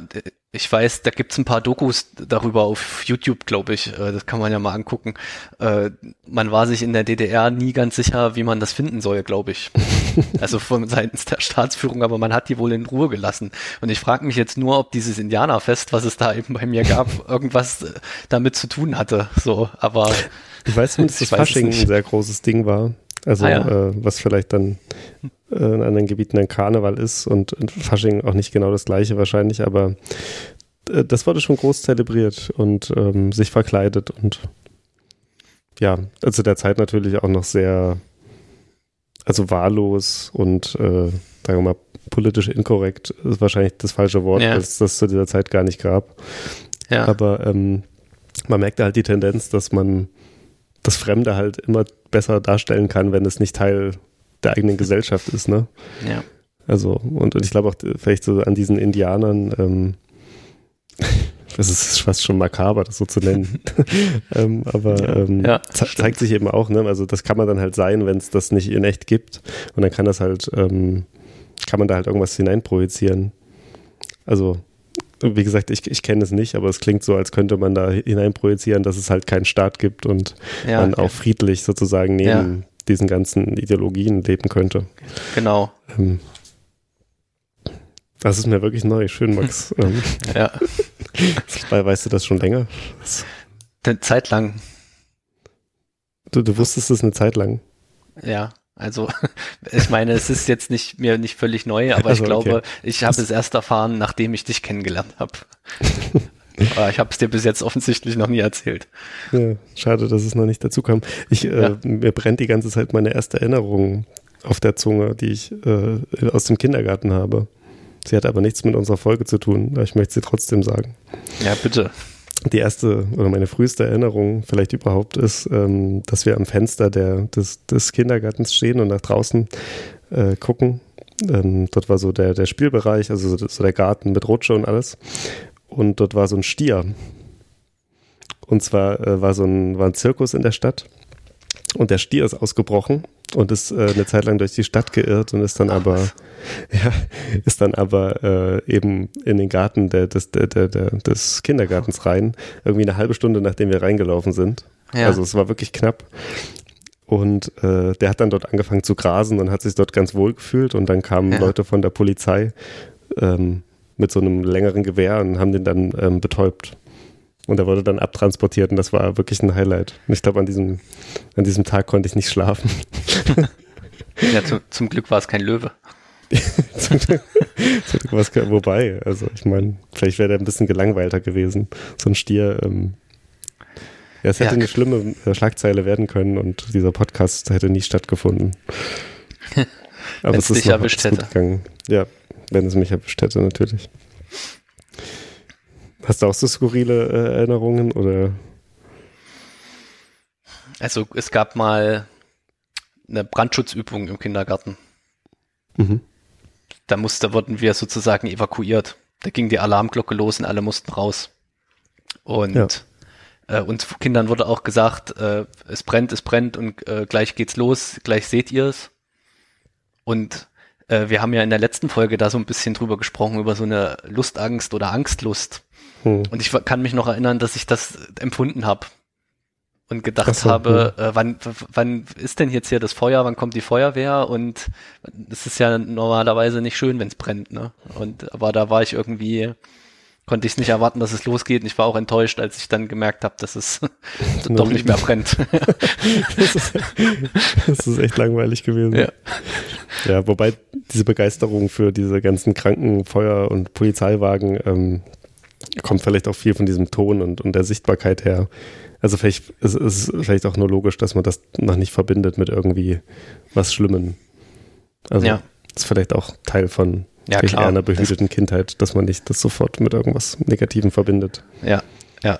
ich weiß, da gibt's ein paar Dokus darüber auf YouTube, glaube ich. Äh, das kann man ja mal angucken. Äh, man war sich in der DDR nie ganz sicher, wie man das finden soll, glaube ich. (laughs) also von seitens der Staatsführung, aber man hat die wohl in Ruhe gelassen. Und ich frage mich jetzt nur, ob dieses Indianerfest, was es da eben bei mir gab, (laughs) irgendwas äh, damit zu tun hatte. So, aber (laughs) Ich weiß dass es Fasching ein sehr großes Ding war. Also Ah, ja. äh, was vielleicht dann äh, in anderen Gebieten ein Karneval ist und in Fasching auch nicht genau das gleiche wahrscheinlich, aber äh, das wurde schon groß zelebriert und ähm, sich verkleidet und ja, also der Zeit natürlich auch noch sehr, also wahllos und äh, sagen wir mal politisch inkorrekt ist wahrscheinlich das falsche Wort, Ja. weil es das zu dieser Zeit gar nicht gab. ja, Aber ähm, man merkt halt die Tendenz, dass man das Fremde halt immer besser darstellen kann, wenn es nicht Teil der eigenen Gesellschaft ist, ne? ja. Also, und, und ich glaube auch vielleicht so an diesen Indianern, ähm, (laughs) das ist fast schon makaber, das so zu nennen. (laughs) ähm, aber Ja. ähm, Ja, ze stimmt. zeigt sich eben auch, ne? Also das kann man dann halt sein, wenn es das nicht in echt gibt. Und dann kann das halt, ähm, kann man da halt irgendwas hineinprojizieren. Also, wie gesagt, ich, ich kenne es nicht, aber es klingt so, als könnte man da hineinprojizieren, dass es halt keinen Staat gibt und ja man auch friedlich sozusagen neben diesen ganzen Ideologien leben könnte. genau. Ähm, das ist mir wirklich neu. Schön, Max. (laughs) ähm, Ja. weißt du das schon länger? Eine Zeit lang du, du wusstest es eine Zeit lang. Ja, also (laughs) ich meine, es ist jetzt nicht mir nicht völlig neu, aber Also, ich glaube, okay. ich habe es erst erfahren, nachdem ich dich kennengelernt habe. (laughs) aber ich habe es dir bis jetzt offensichtlich noch nie erzählt. Ja, schade, dass es noch nicht dazu kam. Ich, äh, Ja. Mir brennt die ganze Zeit meine erste Erinnerung auf der Zunge, die ich äh, aus dem Kindergarten habe. Sie hat aber nichts mit unserer Folge zu tun, aber ich möchte sie trotzdem sagen. Ja, bitte. Die erste oder meine früheste Erinnerung vielleicht überhaupt ist, ähm, dass wir am Fenster der, des, des Kindergartens stehen und nach draußen äh, gucken. Ähm, dort war so der, der Spielbereich, also so, so der Garten mit Rutsche und alles. Und dort war so ein Stier. Und zwar äh, war so ein, war ein Zirkus in der Stadt. Und der Stier ist ausgebrochen und ist äh, eine Zeit lang durch die Stadt geirrt und ist dann aber (laughs) ja, ist dann aber äh, eben in den Garten der, des, der, der, des Kindergartens rein, irgendwie eine halbe Stunde nachdem wir reingelaufen sind. Ja. Also es war wirklich knapp. Und äh, der hat dann dort angefangen zu grasen und hat sich dort ganz wohl gefühlt. Und dann kamen Ja. Leute von der Polizei ähm, mit so einem längeren Gewehr und haben den dann ähm, betäubt. Und er wurde dann abtransportiert und das war wirklich ein Highlight. Und ich glaube, an diesem, an diesem Tag konnte ich nicht schlafen. (laughs) Ja, zu, zum Glück war es kein Löwe. (laughs) Zum Glück- zum Glück war's ke- Wobei, also ich meine, vielleicht wäre der ein bisschen gelangweilter gewesen. So ein Stier. Ähm, ja, es hätte Ja. eine schlimme äh, Schlagzeile werden können und dieser Podcast hätte nie stattgefunden. (laughs) Aber es ist noch erwischt gut hätte. gegangen. Ja, wenn es mich erwischt hätte, natürlich. Hast du auch so skurrile äh, Erinnerungen oder? Also es gab mal eine Brandschutzübung im Kindergarten. Mhm. Da musste, wurden wir sozusagen evakuiert. Da ging die Alarmglocke los und alle mussten raus. Und Ja. äh, uns Kindern wurde auch gesagt, äh, es brennt, es brennt und äh, gleich geht's los, gleich seht ihr es. Und äh, wir haben ja in der letzten Folge da so ein bisschen drüber gesprochen, über so eine Lustangst oder Angstlust. Hm. Und ich kann mich noch erinnern, dass ich das empfunden habe und gedacht Ach so, habe, äh, wann, wann ist denn jetzt hier das Feuer, wann kommt die Feuerwehr und es ist ja normalerweise nicht schön, wenn es brennt, ne? Und aber da war ich irgendwie, konnte ich es nicht erwarten, dass es losgeht und ich war auch enttäuscht, als ich dann gemerkt habe, dass es (laughs) doch nicht mehr brennt. Das ist, das ist echt langweilig gewesen. Ja. Ja, wobei diese Begeisterung für diese ganzen Krankenfeuer- und Polizeiwagen ähm, kommt vielleicht auch viel von diesem Ton und, und der Sichtbarkeit her. Also vielleicht ist es vielleicht auch nur logisch, dass man das noch nicht verbindet mit irgendwie was Schlimmen. Also Ja. ist vielleicht auch Teil von Ja, klar. einer behüteten Kindheit, dass man nicht das sofort mit irgendwas Negativem verbindet. ja, ja,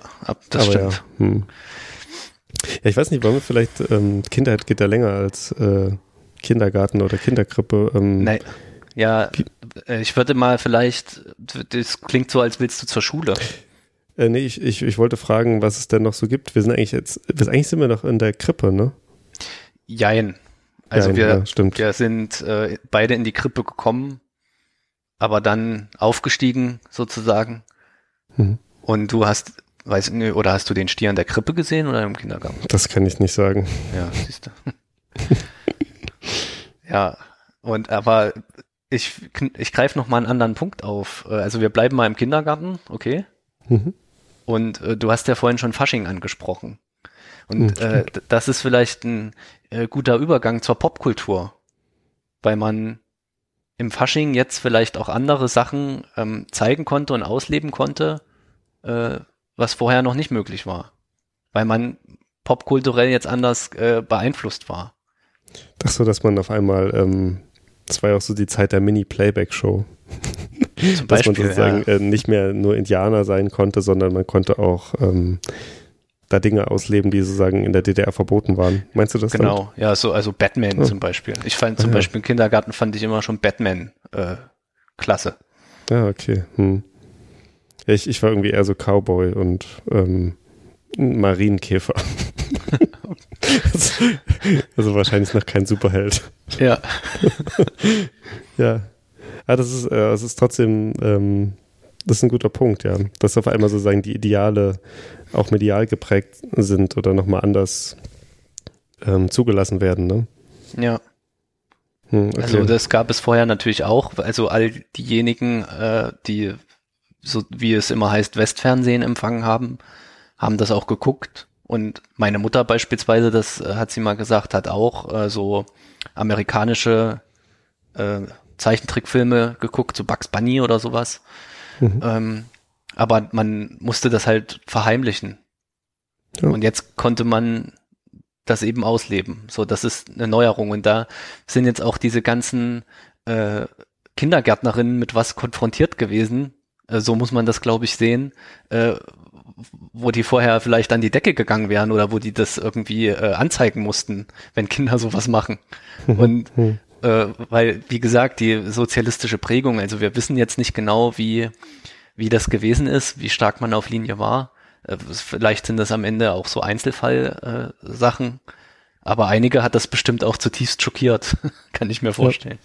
das Aber stimmt. Ja, hm. ja, ich weiß nicht, wollen wir vielleicht, ähm, Kindheit geht ja länger als äh, Kindergarten oder Kinderkrippe. Ähm, Nee. Ja, äh, ich würde mal vielleicht, das klingt so, als willst du zur Schule. Äh, nee, ich, ich, ich wollte fragen, was es denn noch so gibt. Wir sind eigentlich jetzt, eigentlich sind wir noch in der Krippe, ne? Jein. Also Jein, wir, ja, stimmt. wir sind äh, beide in die Krippe gekommen, aber dann aufgestiegen sozusagen. Mhm. Und du hast, weiß nö, oder hast du den Stier in der Krippe gesehen oder im Kindergarten? Das kann ich nicht sagen. Ja, siehst du. (laughs) ja, und aber ich, ich greife noch mal einen anderen Punkt auf. Äh, Also wir bleiben mal im Kindergarten, okay? Mhm. Und äh, du hast ja vorhin schon Fasching angesprochen. Und Mhm, äh, das ist vielleicht ein äh, guter Übergang zur Popkultur, weil man im Fasching jetzt vielleicht auch andere Sachen ähm, zeigen konnte und ausleben konnte, äh, was vorher noch nicht möglich war, weil man popkulturell jetzt anders äh, beeinflusst war. Ach so, dass man auf einmal, ähm, das war ja auch so die Zeit der Mini-Playback-Show. (laughs) Dass man Beispiel, sozusagen ja. äh, nicht mehr nur Indianer sein konnte, sondern man konnte auch ähm, da Dinge ausleben, die sozusagen in der DDR verboten waren. Meinst du das? damit? Genau, ja, so also Batman Oh. zum Beispiel. Ich fand zum Ah, ja. Beispiel im Kindergarten fand ich immer schon Batman äh, klasse. Ja, okay. Hm. Ja, ich, ich war irgendwie eher so Cowboy und ähm, Marienkäfer. (laughs) (laughs) also, also wahrscheinlich noch kein Superheld. Ja, (laughs) Ja. Ah, das ist, äh, das ist trotzdem, ähm, das ist ein guter Punkt, ja. Dass auf einmal sozusagen die Ideale auch medial geprägt sind oder nochmal anders ähm, zugelassen werden, ne? ja. Hm, okay. Also das gab es vorher natürlich auch. Also all diejenigen, äh, die so wie es immer heißt Westfernsehen empfangen haben, haben das auch geguckt. Und meine Mutter beispielsweise, das äh, hat sie mal gesagt, hat auch äh, so amerikanische äh, Zeichentrickfilme geguckt, so Bugs Bunny oder sowas. Mhm. Ähm, aber man musste das halt verheimlichen. Ja. Und jetzt konnte man das eben ausleben. So, das ist eine Neuerung. Und da sind jetzt auch diese ganzen äh, Kindergärtnerinnen mit was konfrontiert gewesen. Äh, so muss man das, glaube ich, sehen. Äh, wo die vorher vielleicht an die Decke gegangen wären oder wo die das irgendwie äh, anzeigen mussten, wenn Kinder sowas machen. Und Hm. äh, weil, wie gesagt, die sozialistische Prägung, also wir wissen jetzt nicht genau, wie, wie das gewesen ist, wie stark man auf Linie war. Äh, vielleicht sind das am Ende auch so Einzelfall-Sachen, äh, aber einige hat das bestimmt auch zutiefst schockiert, (laughs) kann ich mir vorstellen.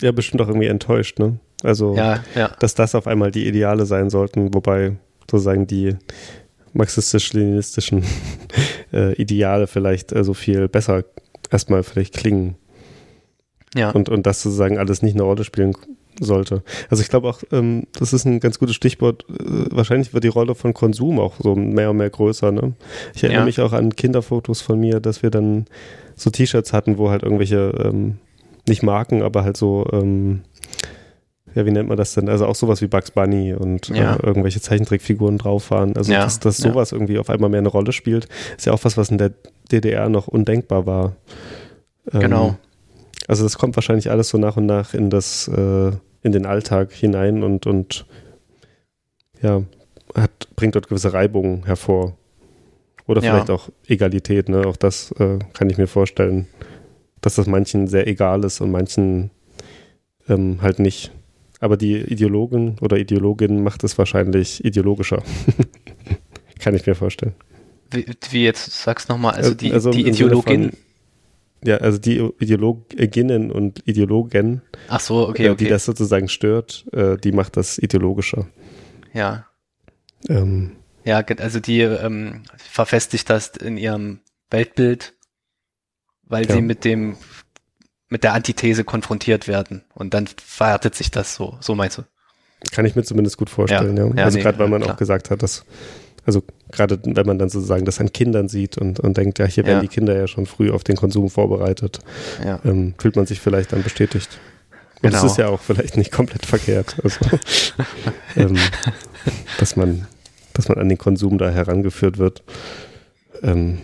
Ja, bestimmt auch irgendwie enttäuscht, ne? Also, Ja, ja, dass das auf einmal die Ideale sein sollten, wobei sozusagen die marxistisch-leninistischen (laughs) äh, Ideale vielleicht so viel besser erstmal vielleicht klingen. ja, und, und das sozusagen alles nicht eine Rolle spielen sollte. Also ich glaube auch, ähm, das ist ein ganz gutes Stichwort. Äh, wahrscheinlich wird die Rolle von Konsum auch so mehr und mehr größer. Ne? Ich erinnere Ja. mich auch an Kinderfotos von mir, dass wir dann so T-Shirts hatten, wo halt irgendwelche, ähm, nicht Marken, aber halt so, ähm, ja, wie nennt man das denn? Also auch sowas wie Bugs Bunny und Ja. äh, irgendwelche Zeichentrickfiguren drauf waren. Also Ja, dass, dass sowas irgendwie auf einmal mehr eine Rolle spielt, ist ja auch was, was in der DDR noch undenkbar war. Ähm, Genau. Also das kommt wahrscheinlich alles so nach und nach in das, äh, in den Alltag hinein und, und ja, hat, bringt dort gewisse Reibungen hervor. Oder Ja. vielleicht auch Egalität, ne? Auch das äh, kann ich mir vorstellen, dass das manchen sehr egal ist und manchen ähm, halt nicht. Aber die Ideologin oder Ideologin macht es wahrscheinlich ideologischer. (laughs) kann ich mir vorstellen. wie, wie jetzt sagst nochmal, also Äh, die, also die Ideologin, Ja, also die Ideologinnen und Ideologen, ach so, okay, äh, die okay, das sozusagen stört, äh, die macht das ideologischer. ja. Ähm, Ja, also die ähm, verfestigt das in ihrem Weltbild, weil Ja. sie mit dem mit der Antithese konfrontiert werden und dann verhärtet sich das so. So meinst du? kann ich mir zumindest gut vorstellen, ja. Ja, also nee, gerade weil man klar. auch gesagt hat, dass, also gerade wenn man dann sozusagen das an Kindern sieht und, und denkt, ja, hier werden Ja. die Kinder ja schon früh auf den Konsum vorbereitet, Ja. ähm, fühlt man sich vielleicht dann bestätigt. Und das Genau. ist ja auch vielleicht nicht komplett verkehrt. Also, (laughs) ähm, dass man, dass man an den Konsum da herangeführt wird. Ähm,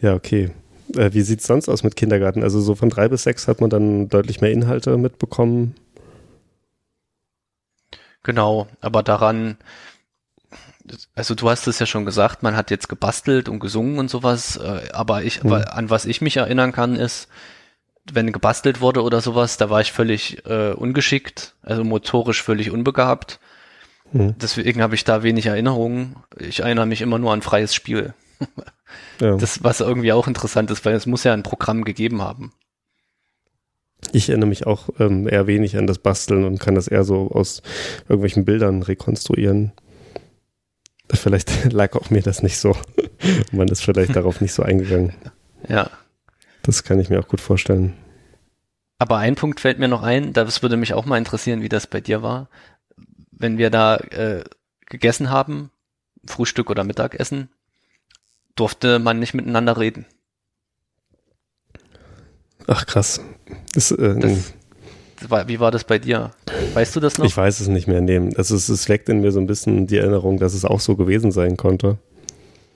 ja, okay. Äh, wie sieht es sonst aus mit Kindergarten? Also so von drei bis sechs hat man dann deutlich mehr Inhalte mitbekommen. Genau, aber daran, also du hast es ja schon gesagt, man hat jetzt gebastelt und gesungen und sowas, äh, aber ich, Mhm. an was ich mich erinnern kann, ist, wenn gebastelt wurde oder sowas, da war ich völlig äh, ungeschickt, also motorisch völlig unbegabt. Hm. Deswegen habe ich da wenig Erinnerungen. Ich erinnere mich immer nur an freies Spiel. Ja. (laughs) Das, was irgendwie auch interessant ist, weil es muss ja ein Programm gegeben haben. Ich erinnere mich auch ähm, eher wenig an das Basteln und kann das eher so aus irgendwelchen Bildern rekonstruieren. Vielleicht (laughs) lag auch mir das nicht so. (laughs) Man ist vielleicht darauf nicht so eingegangen. Ja. Das kann ich mir auch gut vorstellen. Aber ein Punkt fällt mir noch ein, das würde mich auch mal interessieren, wie das bei dir war. Wenn wir da äh, gegessen haben, Frühstück oder Mittagessen, durfte man nicht miteinander reden. Ach krass. Das, äh, Das, wie war das bei dir? Weißt du das noch? ich weiß es nicht mehr nehmen. Also es, es weckt in mir so ein bisschen die Erinnerung, dass es auch so gewesen sein konnte.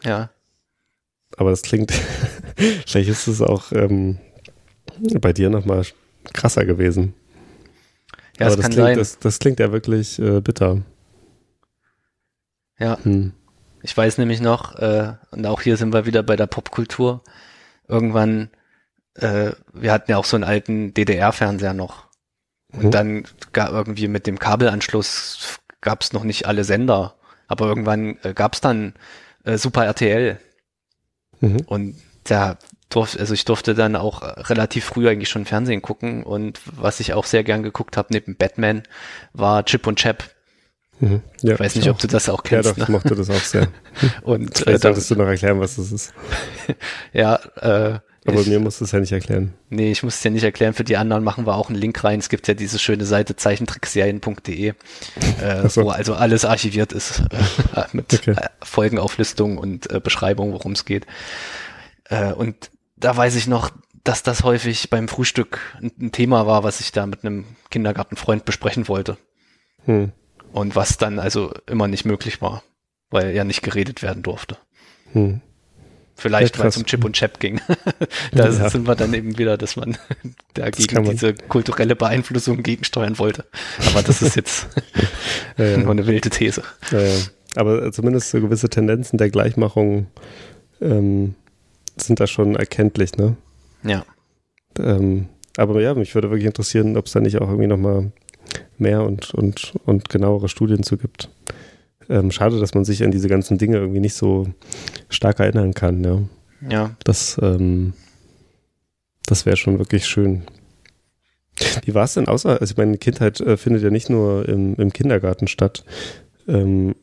ja. Aber das klingt, (laughs) vielleicht ist es auch ähm, bei dir nochmal krasser gewesen. Ja, Aber das das klingt, sein. Das, das klingt ja wirklich äh, bitter. ja. Hm. Ich weiß nämlich noch, äh, und auch hier sind wir wieder bei der Popkultur. Irgendwann, äh, wir hatten ja auch so einen alten DDR-Fernseher noch. Und Mhm. dann ga, irgendwie mit dem Kabelanschluss gab es noch nicht alle Sender. Aber irgendwann äh, gab es dann äh, Super RTL. Mhm. Und da durfte, also ich durfte dann auch relativ früh eigentlich schon Fernsehen gucken. Und was ich auch sehr gern geguckt habe neben Batman, war Chip und Chap. Mhm. Ja, Ich weiß nicht, ob du das auch Ja, kennst. doch, ich ne? mochte das auch sehr. (laughs) Und äh, Vielleicht da, solltest du noch erklären, was das ist. (laughs) ja, äh, Aber ich, mir musst du es ja nicht erklären. nee, ich muss es ja nicht erklären. Für die anderen machen wir auch einen Link rein. Es gibt ja diese schöne Seite zeichentrickserien.de, äh, so. wo also alles archiviert ist äh, (laughs) mit Okay. äh, Folgenauflistung und äh, Beschreibung, worum es geht. Äh, und da weiß ich noch, dass das häufig beim Frühstück ein, ein Thema war, was ich da mit einem Kindergartenfreund besprechen wollte. Hm. Und was dann also immer nicht möglich war, weil ja nicht geredet werden durfte. Hm. Vielleicht Ja, weil es um Chip und Chap ging. (laughs) da Ja. sind wir dann eben wieder, dass man (laughs) dagegen man. diese kulturelle Beeinflussung gegensteuern wollte. Aber das ist jetzt (laughs) Ja, nur eine wilde These. Aber zumindest so gewisse Tendenzen der Gleichmachung ähm, sind da schon erkenntlich, ne? Ja. Ähm, aber ja, mich würde wirklich interessieren, ob es da nicht auch irgendwie nochmal mehr und, und, und genauere Studien zu gibt. Ähm, schade, dass man sich an diese ganzen Dinge irgendwie nicht so stark erinnern kann, ja. Ja. Das, ähm, das wäre schon wirklich schön. Wie war es denn außer, also meine Kindheit äh, findet ja nicht nur im, im Kindergarten statt. Ähm,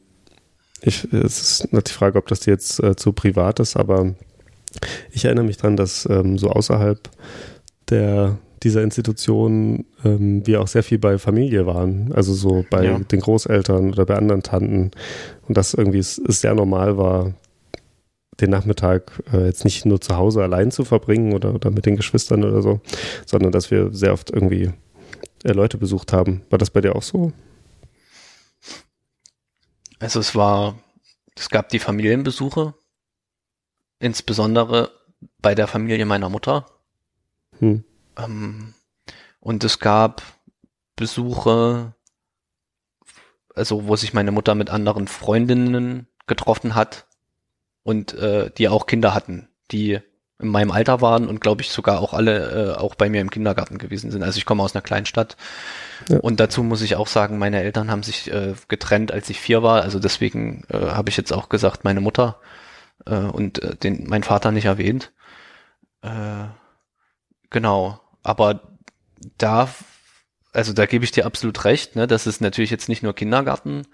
ich, es ist noch die Frage, ob das jetzt äh, zu privat ist, aber ich erinnere mich dran, dass ähm, so außerhalb der, dieser Institution ähm, wir auch sehr viel bei Familie waren. Also so bei Ja. den Großeltern oder bei anderen Tanten. Und das irgendwie es, es sehr normal war, den Nachmittag äh, jetzt nicht nur zu Hause allein zu verbringen oder, oder mit den Geschwistern oder so, sondern dass wir sehr oft irgendwie äh, Leute besucht haben. War das bei dir auch so? Also es war, es gab die Familienbesuche, insbesondere bei der Familie meiner Mutter. Hm. Ähm, und es gab Besuche, also wo sich meine Mutter mit anderen Freundinnen getroffen hat und äh, die auch Kinder hatten, die in meinem Alter waren und glaube ich sogar auch alle äh, auch bei mir im Kindergarten gewesen sind. Also ich komme aus einer Kleinstadt Ja. und dazu muss ich auch sagen, meine Eltern haben sich äh, getrennt, als ich vier war. Also deswegen äh, habe ich jetzt auch gesagt, meine Mutter äh, und äh, den mein Vater nicht erwähnt. Äh, genau, aber da, also da gebe ich dir absolut recht, ne, dass es natürlich jetzt nicht nur Kindergarten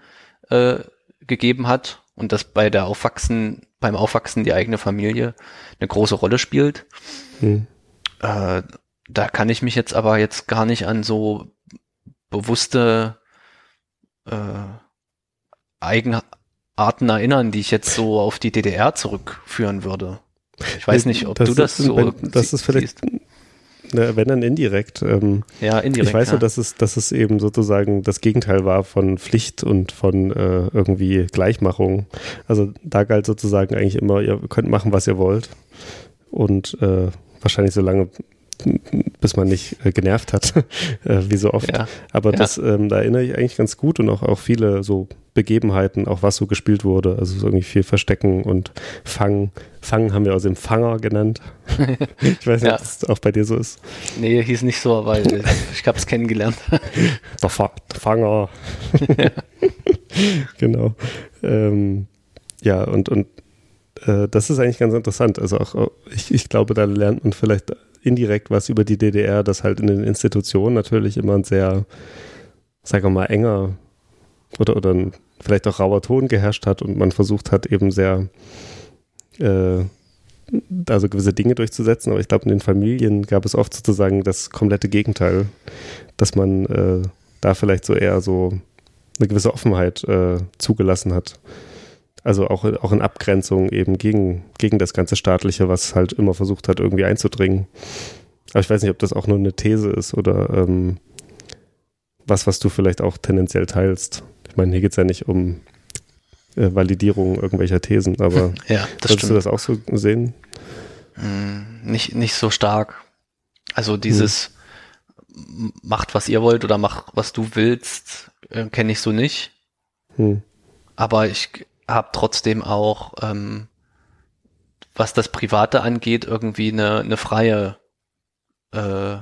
äh, gegeben hat und dass bei der Aufwachsen, beim Aufwachsen die eigene Familie eine große Rolle spielt. Hm. Äh, da kann ich mich jetzt aber jetzt gar nicht an so bewusste äh, Eigenarten erinnern, die ich jetzt so auf die DDR zurückführen würde. Ich weiß nicht, ob Das du das so das ist vielleicht- siehst. Ne, wenn dann indirekt. Ähm, Ja, indirekt. ich weiß ja. nur, dass es, dass es eben sozusagen das Gegenteil war von Pflicht und von äh, irgendwie Gleichmachung. Also da galt sozusagen eigentlich immer, ihr könnt machen, was ihr wollt. Und äh, wahrscheinlich so lange, bis man nicht äh, genervt hat, (laughs) äh, wie so oft. ja. Aber Ja. das, ähm, da erinnere ich eigentlich ganz gut und auch, auch viele so Begebenheiten, auch was so gespielt wurde. Also so irgendwie viel Verstecken und Fangen. Fangen haben wir aus dem Fanger genannt. (laughs) ich weiß nicht, Ja. ob das auch bei dir so ist. Nee, hieß nicht so, aber äh, ich habe es kennengelernt. (laughs) Der, Fa der Fanger. genau. Ähm, ja, und, und äh, das ist eigentlich ganz interessant. Also auch, auch ich, ich glaube, da lernt man vielleicht indirekt was über die DDR, dass halt in den Institutionen natürlich immer ein sehr, sagen wir mal, enger oder, oder ein, vielleicht auch rauer Ton geherrscht hat und man versucht hat, eben sehr äh, also gewisse Dinge durchzusetzen. Aber ich glaube, in den Familien gab es oft sozusagen das komplette Gegenteil, dass man äh, da vielleicht so eher so eine gewisse Offenheit äh, zugelassen hat. Also auch, auch in Abgrenzung eben gegen, gegen das ganze Staatliche, was halt immer versucht hat, irgendwie einzudringen. Aber ich weiß nicht, ob das auch nur eine These ist oder ähm, was, was du vielleicht auch tendenziell teilst. Ich meine, hier geht es ja nicht um äh, Validierung irgendwelcher Thesen, (laughs) aber Ja, das würdest du das auch so sehen? Mm, Nicht, nicht so stark. Also dieses m- macht, was ihr wollt oder macht, was du willst, äh, kenne ich so nicht. Hm. Aber ich habe trotzdem auch, ähm, was das Private angeht, irgendwie eine, eine freie äh,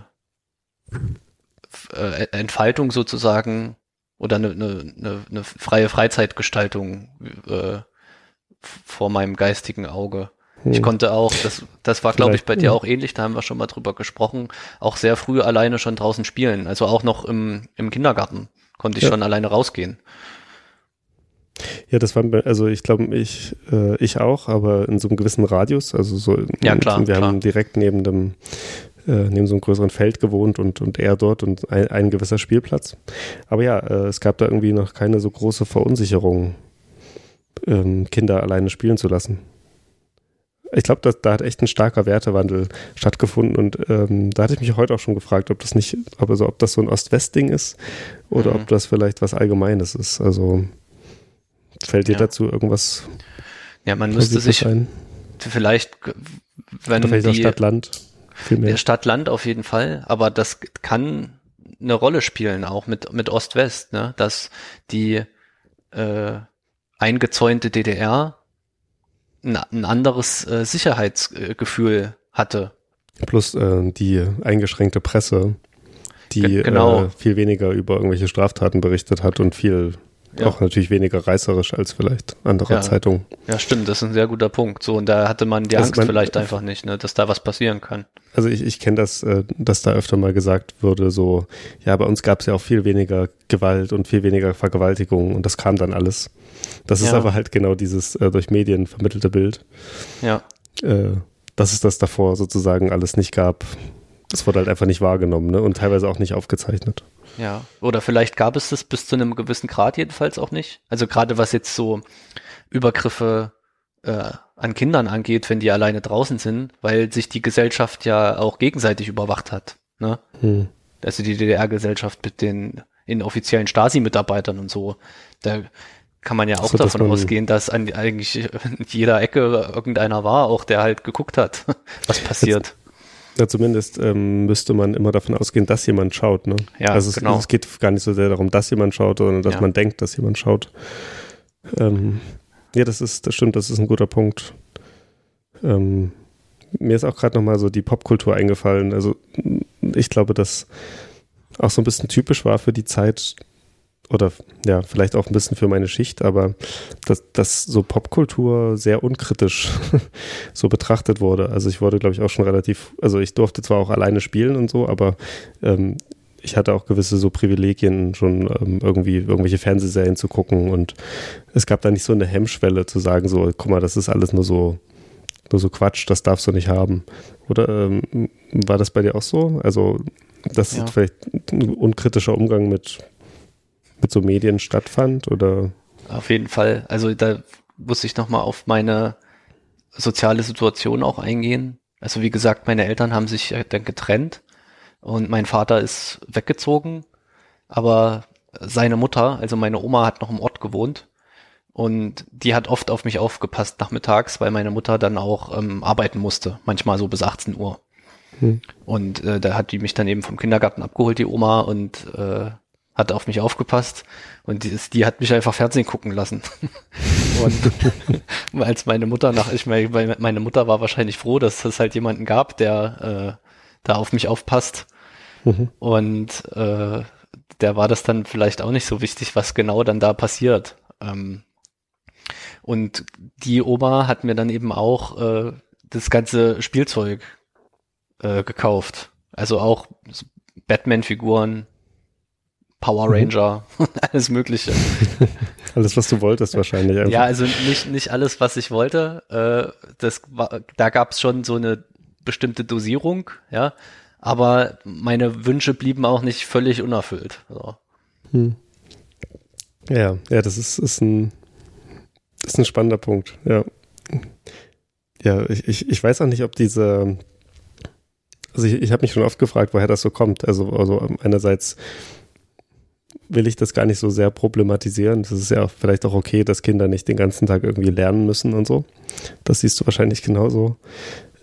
äh, Entfaltung sozusagen oder eine, eine, eine, freie Freizeitgestaltung äh, vor meinem geistigen Auge. Ich Hm. konnte auch, das, das war glaube ich bei dir ja. auch ähnlich, da haben wir schon mal drüber gesprochen, auch sehr früh alleine schon draußen spielen. Also auch noch im, im Kindergarten konnte ich Ja. schon alleine rausgehen. Ja, das war, also ich glaube, ich, äh, ich auch, aber in so einem gewissen Radius. Also so, Ja, klar, Wir klar. haben direkt neben dem, äh, neben so einem größeren Feld gewohnt und, und er dort und ein, ein gewisser Spielplatz. Aber ja, äh, es gab da irgendwie noch keine so große Verunsicherung, ähm, Kinder alleine spielen zu lassen. Ich glaube, da, hat echt ein starker Wertewandel stattgefunden und ähm, da hatte ich mich heute auch schon gefragt, ob das nicht, ob, also, ob das so ein Ost-West-Ding ist oder Mhm. ob das vielleicht was Allgemeines ist. Also fällt dir Ja. dazu irgendwas Ja, man müsste sich ein? vielleicht, g- wenn Oder vielleicht die Stadt-Land? Viel mehr. der Stadt-Land auf jeden Fall, aber das kann eine Rolle spielen, auch mit, mit Ost-West, ne? dass die äh, eingezäunte DDR ein, ein anderes äh, Sicherheitsgefühl hatte. Plus äh, die eingeschränkte Presse, die Ge- genau. äh, viel weniger über irgendwelche Straftaten berichtet hat und viel Ja. auch natürlich weniger reißerisch als vielleicht andere Ja. Zeitungen. Ja, stimmt, das ist ein sehr guter Punkt. So, und da hatte man die Also Angst man- vielleicht einfach nicht, ne, dass da was passieren kann. Also ich, ich kenne das, äh, dass da öfter mal gesagt würde, so, ja, bei uns gab es ja auch viel weniger Gewalt und viel weniger Vergewaltigung und das kam dann alles. Das ist Ja. aber halt genau dieses äh, durch Medien vermittelte Bild, Ja, äh, dass es das davor sozusagen alles nicht gab. Das wurde halt einfach nicht wahrgenommen ne? und teilweise auch nicht aufgezeichnet. Ja. Oder vielleicht gab es das bis zu einem gewissen Grad jedenfalls auch nicht. Also gerade was jetzt so Übergriffe äh, an Kindern angeht, wenn die alleine draußen sind, weil sich die Gesellschaft ja auch gegenseitig überwacht hat. Ne? Hm. Also die DDR-Gesellschaft mit den inoffiziellen Stasi-Mitarbeitern und so. Da kann man ja auch So, dass davon man- ausgehen, dass an eigentlich (laughs) in jeder Ecke irgendeiner war, auch der halt geguckt hat, (laughs) was passiert. Ja, zumindest ähm, müsste man immer davon ausgehen, dass jemand schaut. Ne? Ja, also es, genau. es geht gar nicht so sehr darum, dass jemand schaut, sondern dass Ja. man denkt, dass jemand schaut. Ähm, ja, das ist, das stimmt, das ist ein guter Punkt. Ähm, mir ist auch gerade nochmal so die Popkultur eingefallen. Also ich glaube, dass auch so ein bisschen typisch war für die Zeit oder ja, vielleicht auch ein bisschen für meine Schicht, aber dass, dass so Popkultur sehr unkritisch (laughs) so betrachtet wurde. Also ich wurde, glaube ich, auch schon relativ, also ich durfte zwar auch alleine spielen und so, aber ähm, ich hatte auch gewisse so Privilegien, schon ähm, irgendwie irgendwelche Fernsehserien zu gucken und es gab da nicht so eine Hemmschwelle zu sagen, so, guck mal, das ist alles nur so, nur so Quatsch, das darfst du nicht haben. Oder ähm, war das bei dir auch so? Also, dass Ja. vielleicht ein unkritischer Umgang mit, mit so Medien stattfand oder Auf jeden Fall. Also da muss ich nochmal auf meine soziale Situation auch eingehen. Also wie gesagt, meine Eltern haben sich dann getrennt und mein Vater ist weggezogen, aber seine Mutter, also meine Oma, hat noch im Ort gewohnt und die hat oft auf mich aufgepasst nachmittags, weil meine Mutter dann auch ähm, arbeiten musste, manchmal so bis 18 Uhr. Hm. Und äh, da hat die mich dann eben vom Kindergarten abgeholt, die Oma, und äh, hat auf mich aufgepasst. Und die, die hat mich einfach Fernsehen gucken lassen. (laughs) Und (laughs) als meine Mutter nach, ich meine, meine Mutter war wahrscheinlich froh, dass es halt jemanden gab, der äh, da auf mich aufpasst. Mhm. Und äh, der war das dann vielleicht auch nicht so wichtig, was genau dann da passiert. Ähm, und die Oma hat mir dann eben auch äh, das ganze Spielzeug äh, gekauft. Also auch Batman-Figuren, Power Mhm. Ranger, (laughs) alles Mögliche. (laughs) Alles, was du wolltest wahrscheinlich. einfach. Ja, also nicht, nicht alles, was ich wollte. Äh, das war, da gab es schon so eine bestimmte Dosierung, ja. Aber meine Wünsche blieben auch nicht völlig unerfüllt. So. Ja, ja, das ist, ist, ein, ist ein spannender Punkt. Ja, ja ich, ich, ich weiß auch nicht, ob diese. Also ich, ich habe mich schon oft gefragt, woher das so kommt. Also, also einerseits will ich das gar nicht so sehr problematisieren. Das ist ja vielleicht auch okay, dass Kinder nicht den ganzen Tag irgendwie lernen müssen und so. Das siehst du wahrscheinlich genauso.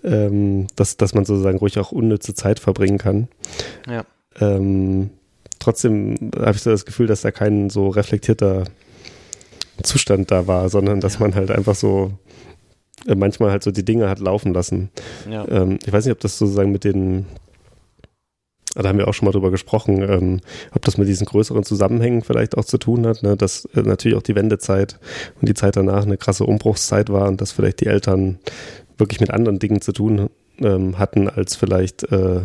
Ähm, dass, dass man sozusagen ruhig auch unnütze Zeit verbringen kann. Ja. Ähm, trotzdem habe ich so das Gefühl, dass da kein so reflektierter Zustand da war, sondern dass Ja. man halt einfach so äh, manchmal halt so die Dinge hat laufen lassen. Ja. Ähm, ich weiß nicht, ob das sozusagen mit den, da haben wir auch schon mal drüber gesprochen, ähm, ob das mit diesen größeren Zusammenhängen vielleicht auch zu tun hat, ne? dass äh, natürlich auch die Wendezeit und die Zeit danach eine krasse Umbruchszeit war und dass vielleicht die Eltern wirklich mit anderen Dingen zu tun ähm, hatten, als vielleicht äh,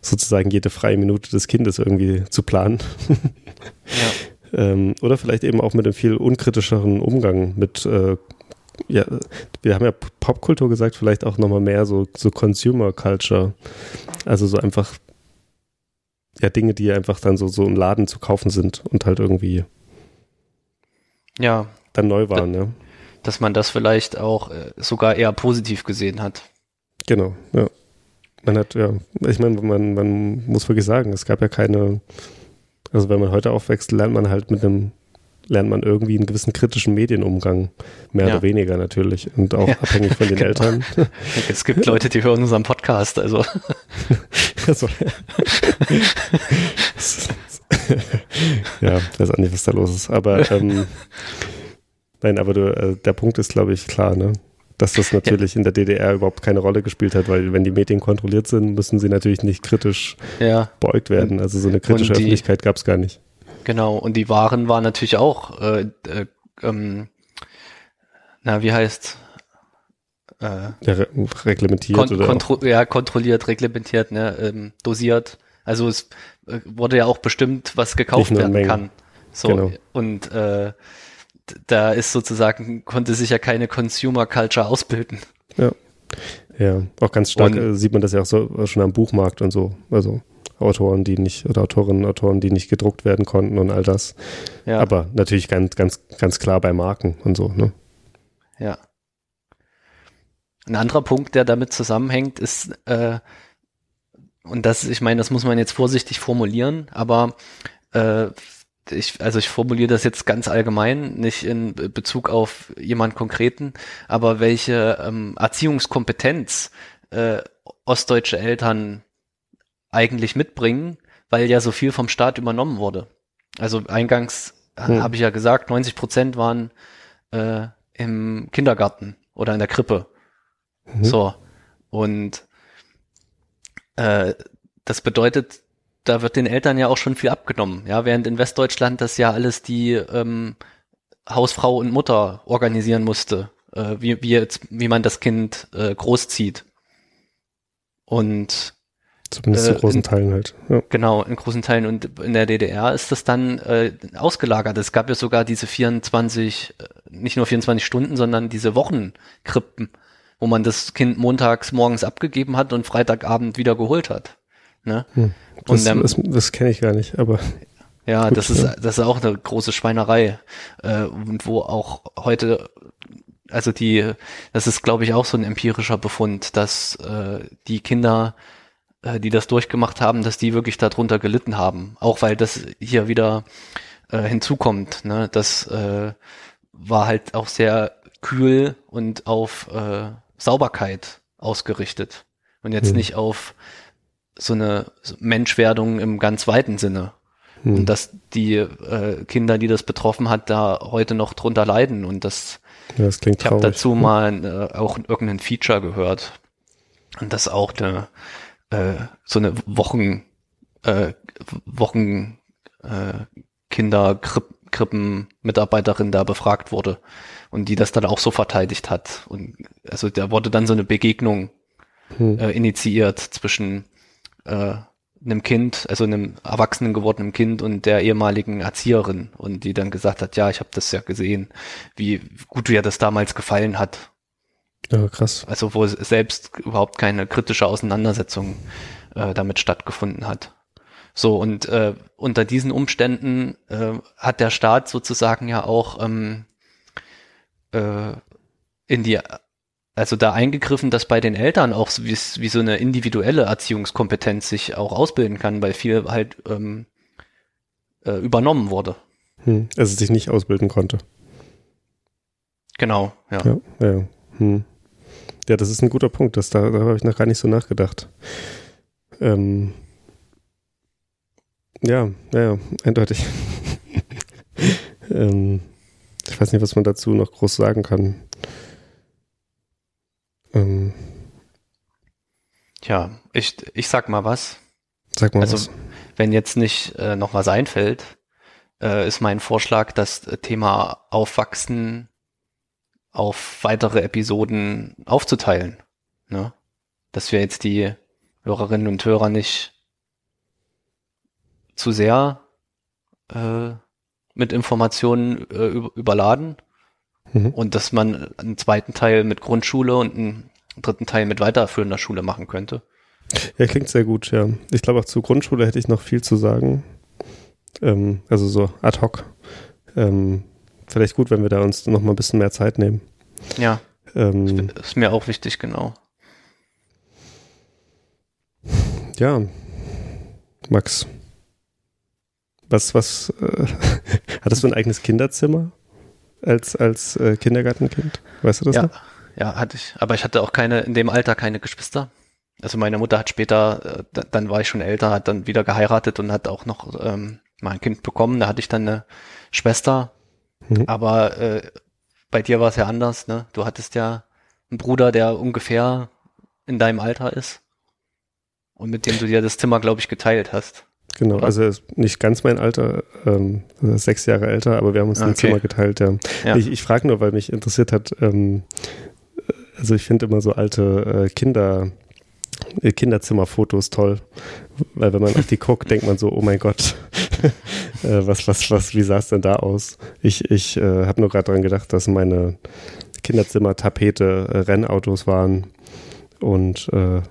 sozusagen jede freie Minute des Kindes irgendwie zu planen. (laughs) Ja. Ähm, oder vielleicht eben auch mit einem viel unkritischeren Umgang mit, äh, ja, wir haben ja Popkultur gesagt, vielleicht auch nochmal mehr so, so Consumer Culture. Also so einfach, ja, Dinge, die einfach dann so, so im Laden zu kaufen sind und halt irgendwie ja, dann neu waren, ja. dass man das vielleicht auch äh, sogar eher positiv gesehen hat. Genau, ja. Man hat, ja, ich meine, man, man muss wirklich sagen, es gab ja keine, also wenn man heute aufwächst, lernt man halt mit einem, lernt man irgendwie einen gewissen kritischen Medienumgang, mehr Ja. oder weniger natürlich und auch Ja, abhängig von den (laughs) genau. Eltern. Es gibt Leute, die hören unseren Podcast, also (laughs) Also, (laughs) ja, weiß auch nicht, was da los ist. Aber ähm, nein, aber du, äh, der Punkt ist, glaube ich, klar, ne? Dass das natürlich in der DDR überhaupt keine Rolle gespielt hat, weil wenn die Medien kontrolliert sind, müssen sie natürlich nicht kritisch ja, beäugt werden. Also so eine kritische die- Öffentlichkeit gab es gar nicht. Genau. Und die Waren waren natürlich auch, äh, äh, ähm, na, wie heißt äh, Ja, re reglementiert kon oder auch, kontro ja, kontrolliert, reglementiert, ne, ähm, dosiert. Also es äh, wurde ja auch bestimmt, was gekauft werden Mengen. kann. So Genau. und äh, da ist sozusagen konnte sich ja keine Consumer Culture ausbilden. ja, auch ganz stark Und- äh, sieht man das ja auch so schon am Buchmarkt und so. Also Autoren, die nicht, oder Autorinnen, Autoren, die nicht gedruckt werden konnten und all das. Ja, Aber natürlich ganz, ganz, ganz klar bei Marken und so, ne? ja. Ein anderer Punkt, der damit zusammenhängt, ist äh, und das, ich meine, das muss man jetzt vorsichtig formulieren, aber äh, ich, also ich formuliere das jetzt ganz allgemein, nicht in Bezug auf jemand Konkreten, aber welche ähm, Erziehungskompetenz äh, ostdeutsche Eltern eigentlich mitbringen, weil ja so viel vom Staat übernommen wurde. Also eingangs Hm. habe ich ja gesagt, 90 Prozent waren äh, im Kindergarten oder in der Krippe. Mhm. So. Und äh, das bedeutet, da wird den Eltern ja auch schon viel abgenommen. Ja, während in Westdeutschland das ja alles die ähm, Hausfrau und Mutter organisieren musste, äh, wie, wie, jetzt, wie man das Kind äh, großzieht. Und Zumindest Äh, zu großen in- Teilen halt. Ja. Genau, in großen Teilen. Und in der DDR ist das dann äh, ausgelagert. Es gab ja sogar diese 24, äh, nicht nur 24 Stunden, sondern diese Wochenkrippen, wo man das Kind montags morgens abgegeben hat und Freitagabend wieder geholt hat. Ne? Hm. Das, dann, das, das kenne ich gar nicht, aber ja, gut, das ist, ja. das ist auch eine große Schweinerei. Äh, und wo auch heute, also die, das ist, glaube ich, auch so ein empirischer Befund, dass äh, die Kinder, äh, die das durchgemacht haben, dass die wirklich darunter gelitten haben. Auch weil das hier wieder äh, hinzukommt. Ne? Das äh, war halt auch sehr kühl und auf äh, Sauberkeit ausgerichtet. Und jetzt Hm. nicht auf so eine Menschwerdung im ganz weiten Sinne. hm. Und dass die äh, Kinder, die das betroffen hat, da heute noch drunter leiden und das Ja, das klingt Ich habe dazu mal äh, auch irgendein Feature gehört. Und das auch eine, äh, so eine Wochen, äh, Wochen äh, Kinder Krippen Mitarbeiterin da befragt wurde und die das dann auch so verteidigt hat. Und also da wurde dann so eine Begegnung Hm. äh, initiiert zwischen äh, einem Kind, also einem erwachsenen gewordenen Kind und der ehemaligen Erzieherin und die dann gesagt hat, ja, ich habe das ja gesehen, wie gut dir das damals gefallen hat. Ja, krass. Also wo selbst überhaupt keine kritische Auseinandersetzung äh, damit stattgefunden hat. So, und äh, unter diesen Umständen äh, hat der Staat sozusagen ja auch ähm, äh, in die, also da eingegriffen, dass bei den Eltern auch wie, wie so eine individuelle Erziehungskompetenz sich auch ausbilden kann, weil viel halt ähm, äh, übernommen wurde. Hm. Also sich nicht ausbilden konnte. Genau, ja. Ja, ja. Hm. Ja, das ist ein guter Punkt. Das, da, da habe ich noch gar nicht so nachgedacht. Ähm, ja, ja, ja, eindeutig. (laughs) ähm, ich weiß nicht, was man dazu noch groß sagen kann. Ähm, Tja, ich, ich sag mal was. sag mal Also, was. wenn jetzt nicht äh, noch was einfällt, äh, ist mein Vorschlag, das Thema Aufwachsen auf weitere Episoden aufzuteilen. Ne? Dass wir jetzt die Hörerinnen und Hörer nicht zu sehr äh, mit Informationen äh, über- überladen Mhm. und dass man einen zweiten Teil mit Grundschule und einen dritten Teil mit weiterführender Schule machen könnte. Ja, klingt sehr gut, ja. Ich glaube auch zur Grundschule hätte ich noch viel zu sagen. Ähm, also so ad hoc. Ähm, vielleicht gut, wenn wir da uns noch mal ein bisschen mehr Zeit nehmen. Ja, Ähm, ist mir auch wichtig, genau. ja, Max. Was, was, äh, (laughs) hattest du ein eigenes Kinderzimmer als, als äh, Kindergartenkind? Weißt du das Ja, noch? ja, hatte ich. Aber ich hatte auch keine, in dem Alter keine Geschwister. Also meine Mutter hat später, äh, da- dann war ich schon älter, hat dann wieder geheiratet und hat auch noch ähm, mal ein Kind bekommen. Da hatte ich dann eine Schwester. Mhm. Aber äh, bei dir war es ja anders, ne? Du hattest ja einen Bruder, der ungefähr in deinem Alter ist. Und mit dem du dir das Zimmer, glaube ich, geteilt hast. Genau, Oder? also er ist nicht ganz mein Alter, ähm, ist sechs Jahre älter, aber wir haben uns ein Okay. Zimmer geteilt, ja. Ja. Ich, ich frage nur, weil mich interessiert hat, ähm, also ich finde immer so alte äh, Kinder, äh, Kinderzimmerfotos toll, weil wenn man auf die guckt, denkt man so, oh mein Gott, (laughs) was, was, was, wie sah es denn da aus? Ich, ich äh, habe nur gerade daran gedacht, dass meine Kinderzimmertapete äh, Rennautos waren und äh,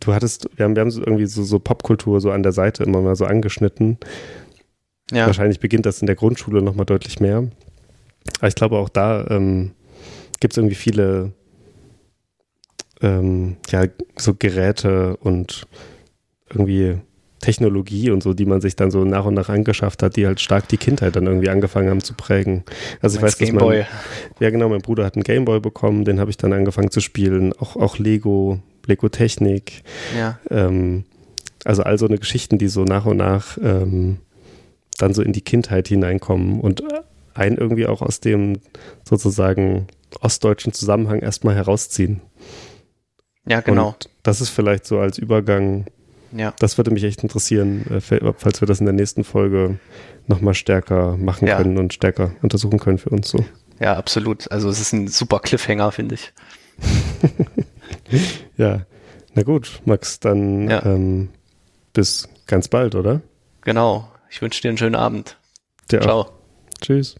du hattest, wir haben, wir haben so irgendwie so, so Popkultur so an der Seite immer mal so angeschnitten. Ja, Wahrscheinlich beginnt das in der Grundschule nochmal deutlich mehr. Aber ich glaube auch da ähm, gibt es irgendwie viele ähm, ja, so Geräte und irgendwie Technologie und so, die man sich dann so nach und nach angeschafft hat, die halt stark die Kindheit dann irgendwie angefangen haben zu prägen. Also ich weiß, dass Gameboy. mein, ja genau, mein Bruder hat einen Gameboy bekommen, den habe ich dann angefangen zu spielen, auch, auch Lego, Lego Technik, Ja, ähm, also all so eine Geschichten, die so nach und nach ähm, dann so in die Kindheit hineinkommen und einen irgendwie auch aus dem sozusagen ostdeutschen Zusammenhang erstmal herausziehen. ja, genau. Und das ist vielleicht so als Übergang, Ja. das würde mich echt interessieren, äh, falls wir das in der nächsten Folge nochmal stärker machen Ja. können und stärker untersuchen können für uns so. Ja, absolut. Also es ist ein super Cliffhanger, finde ich. (laughs) Ja, na gut, Max, dann Ja. ähm, bis ganz bald, oder? Genau. Ich wünsche dir einen schönen Abend. Dir auch. Ciao. Tschüss.